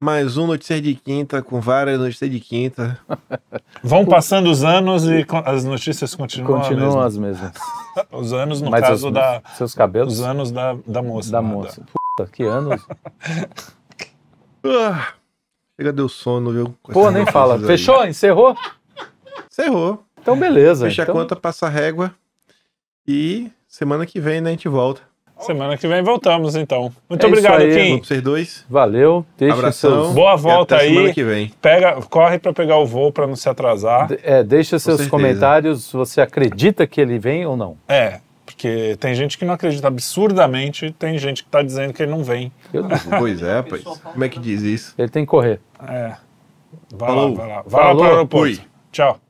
Mais um Notícias de Quinta, com várias notícias de quinta.
Vão passando os anos e as notícias continuam.
Continuam
mesma.
as mesmas.
Os anos, no
Mas
caso
os-
da.
seus cabelos
Os anos da, da moça.
da
né,
moça. Puta, que anos. <laughs>
Ah, chega, deu sono, viu?
Pô, nem fala.
aí.
Fechou? Encerrou?
Encerrou.
Então beleza.
Fecha
então,
a conta, passa a régua. E semana que vem, né, a gente volta.
Semana que vem voltamos, então. Muito
É isso
obrigado,
aí.
Kim.
Vocês dois.
Valeu. Deixa
Abração.
seus,
Boa volta
até semana
aí.
que vem.
Pega, corre pra pegar o voo pra não se atrasar.
é, deixa seus
certeza.
comentários se você acredita que ele vem ou não.
É, porque tem gente que não acredita absurdamente, tem gente que tá dizendo que ele não vem.
Eu.
Pois é, rapaz. Como é que diz isso?
Ele tem que correr.
É. Vai
Falou.
lá, vai lá. Vai
Falou.
lá pro aeroporto.
Fui.
Tchau.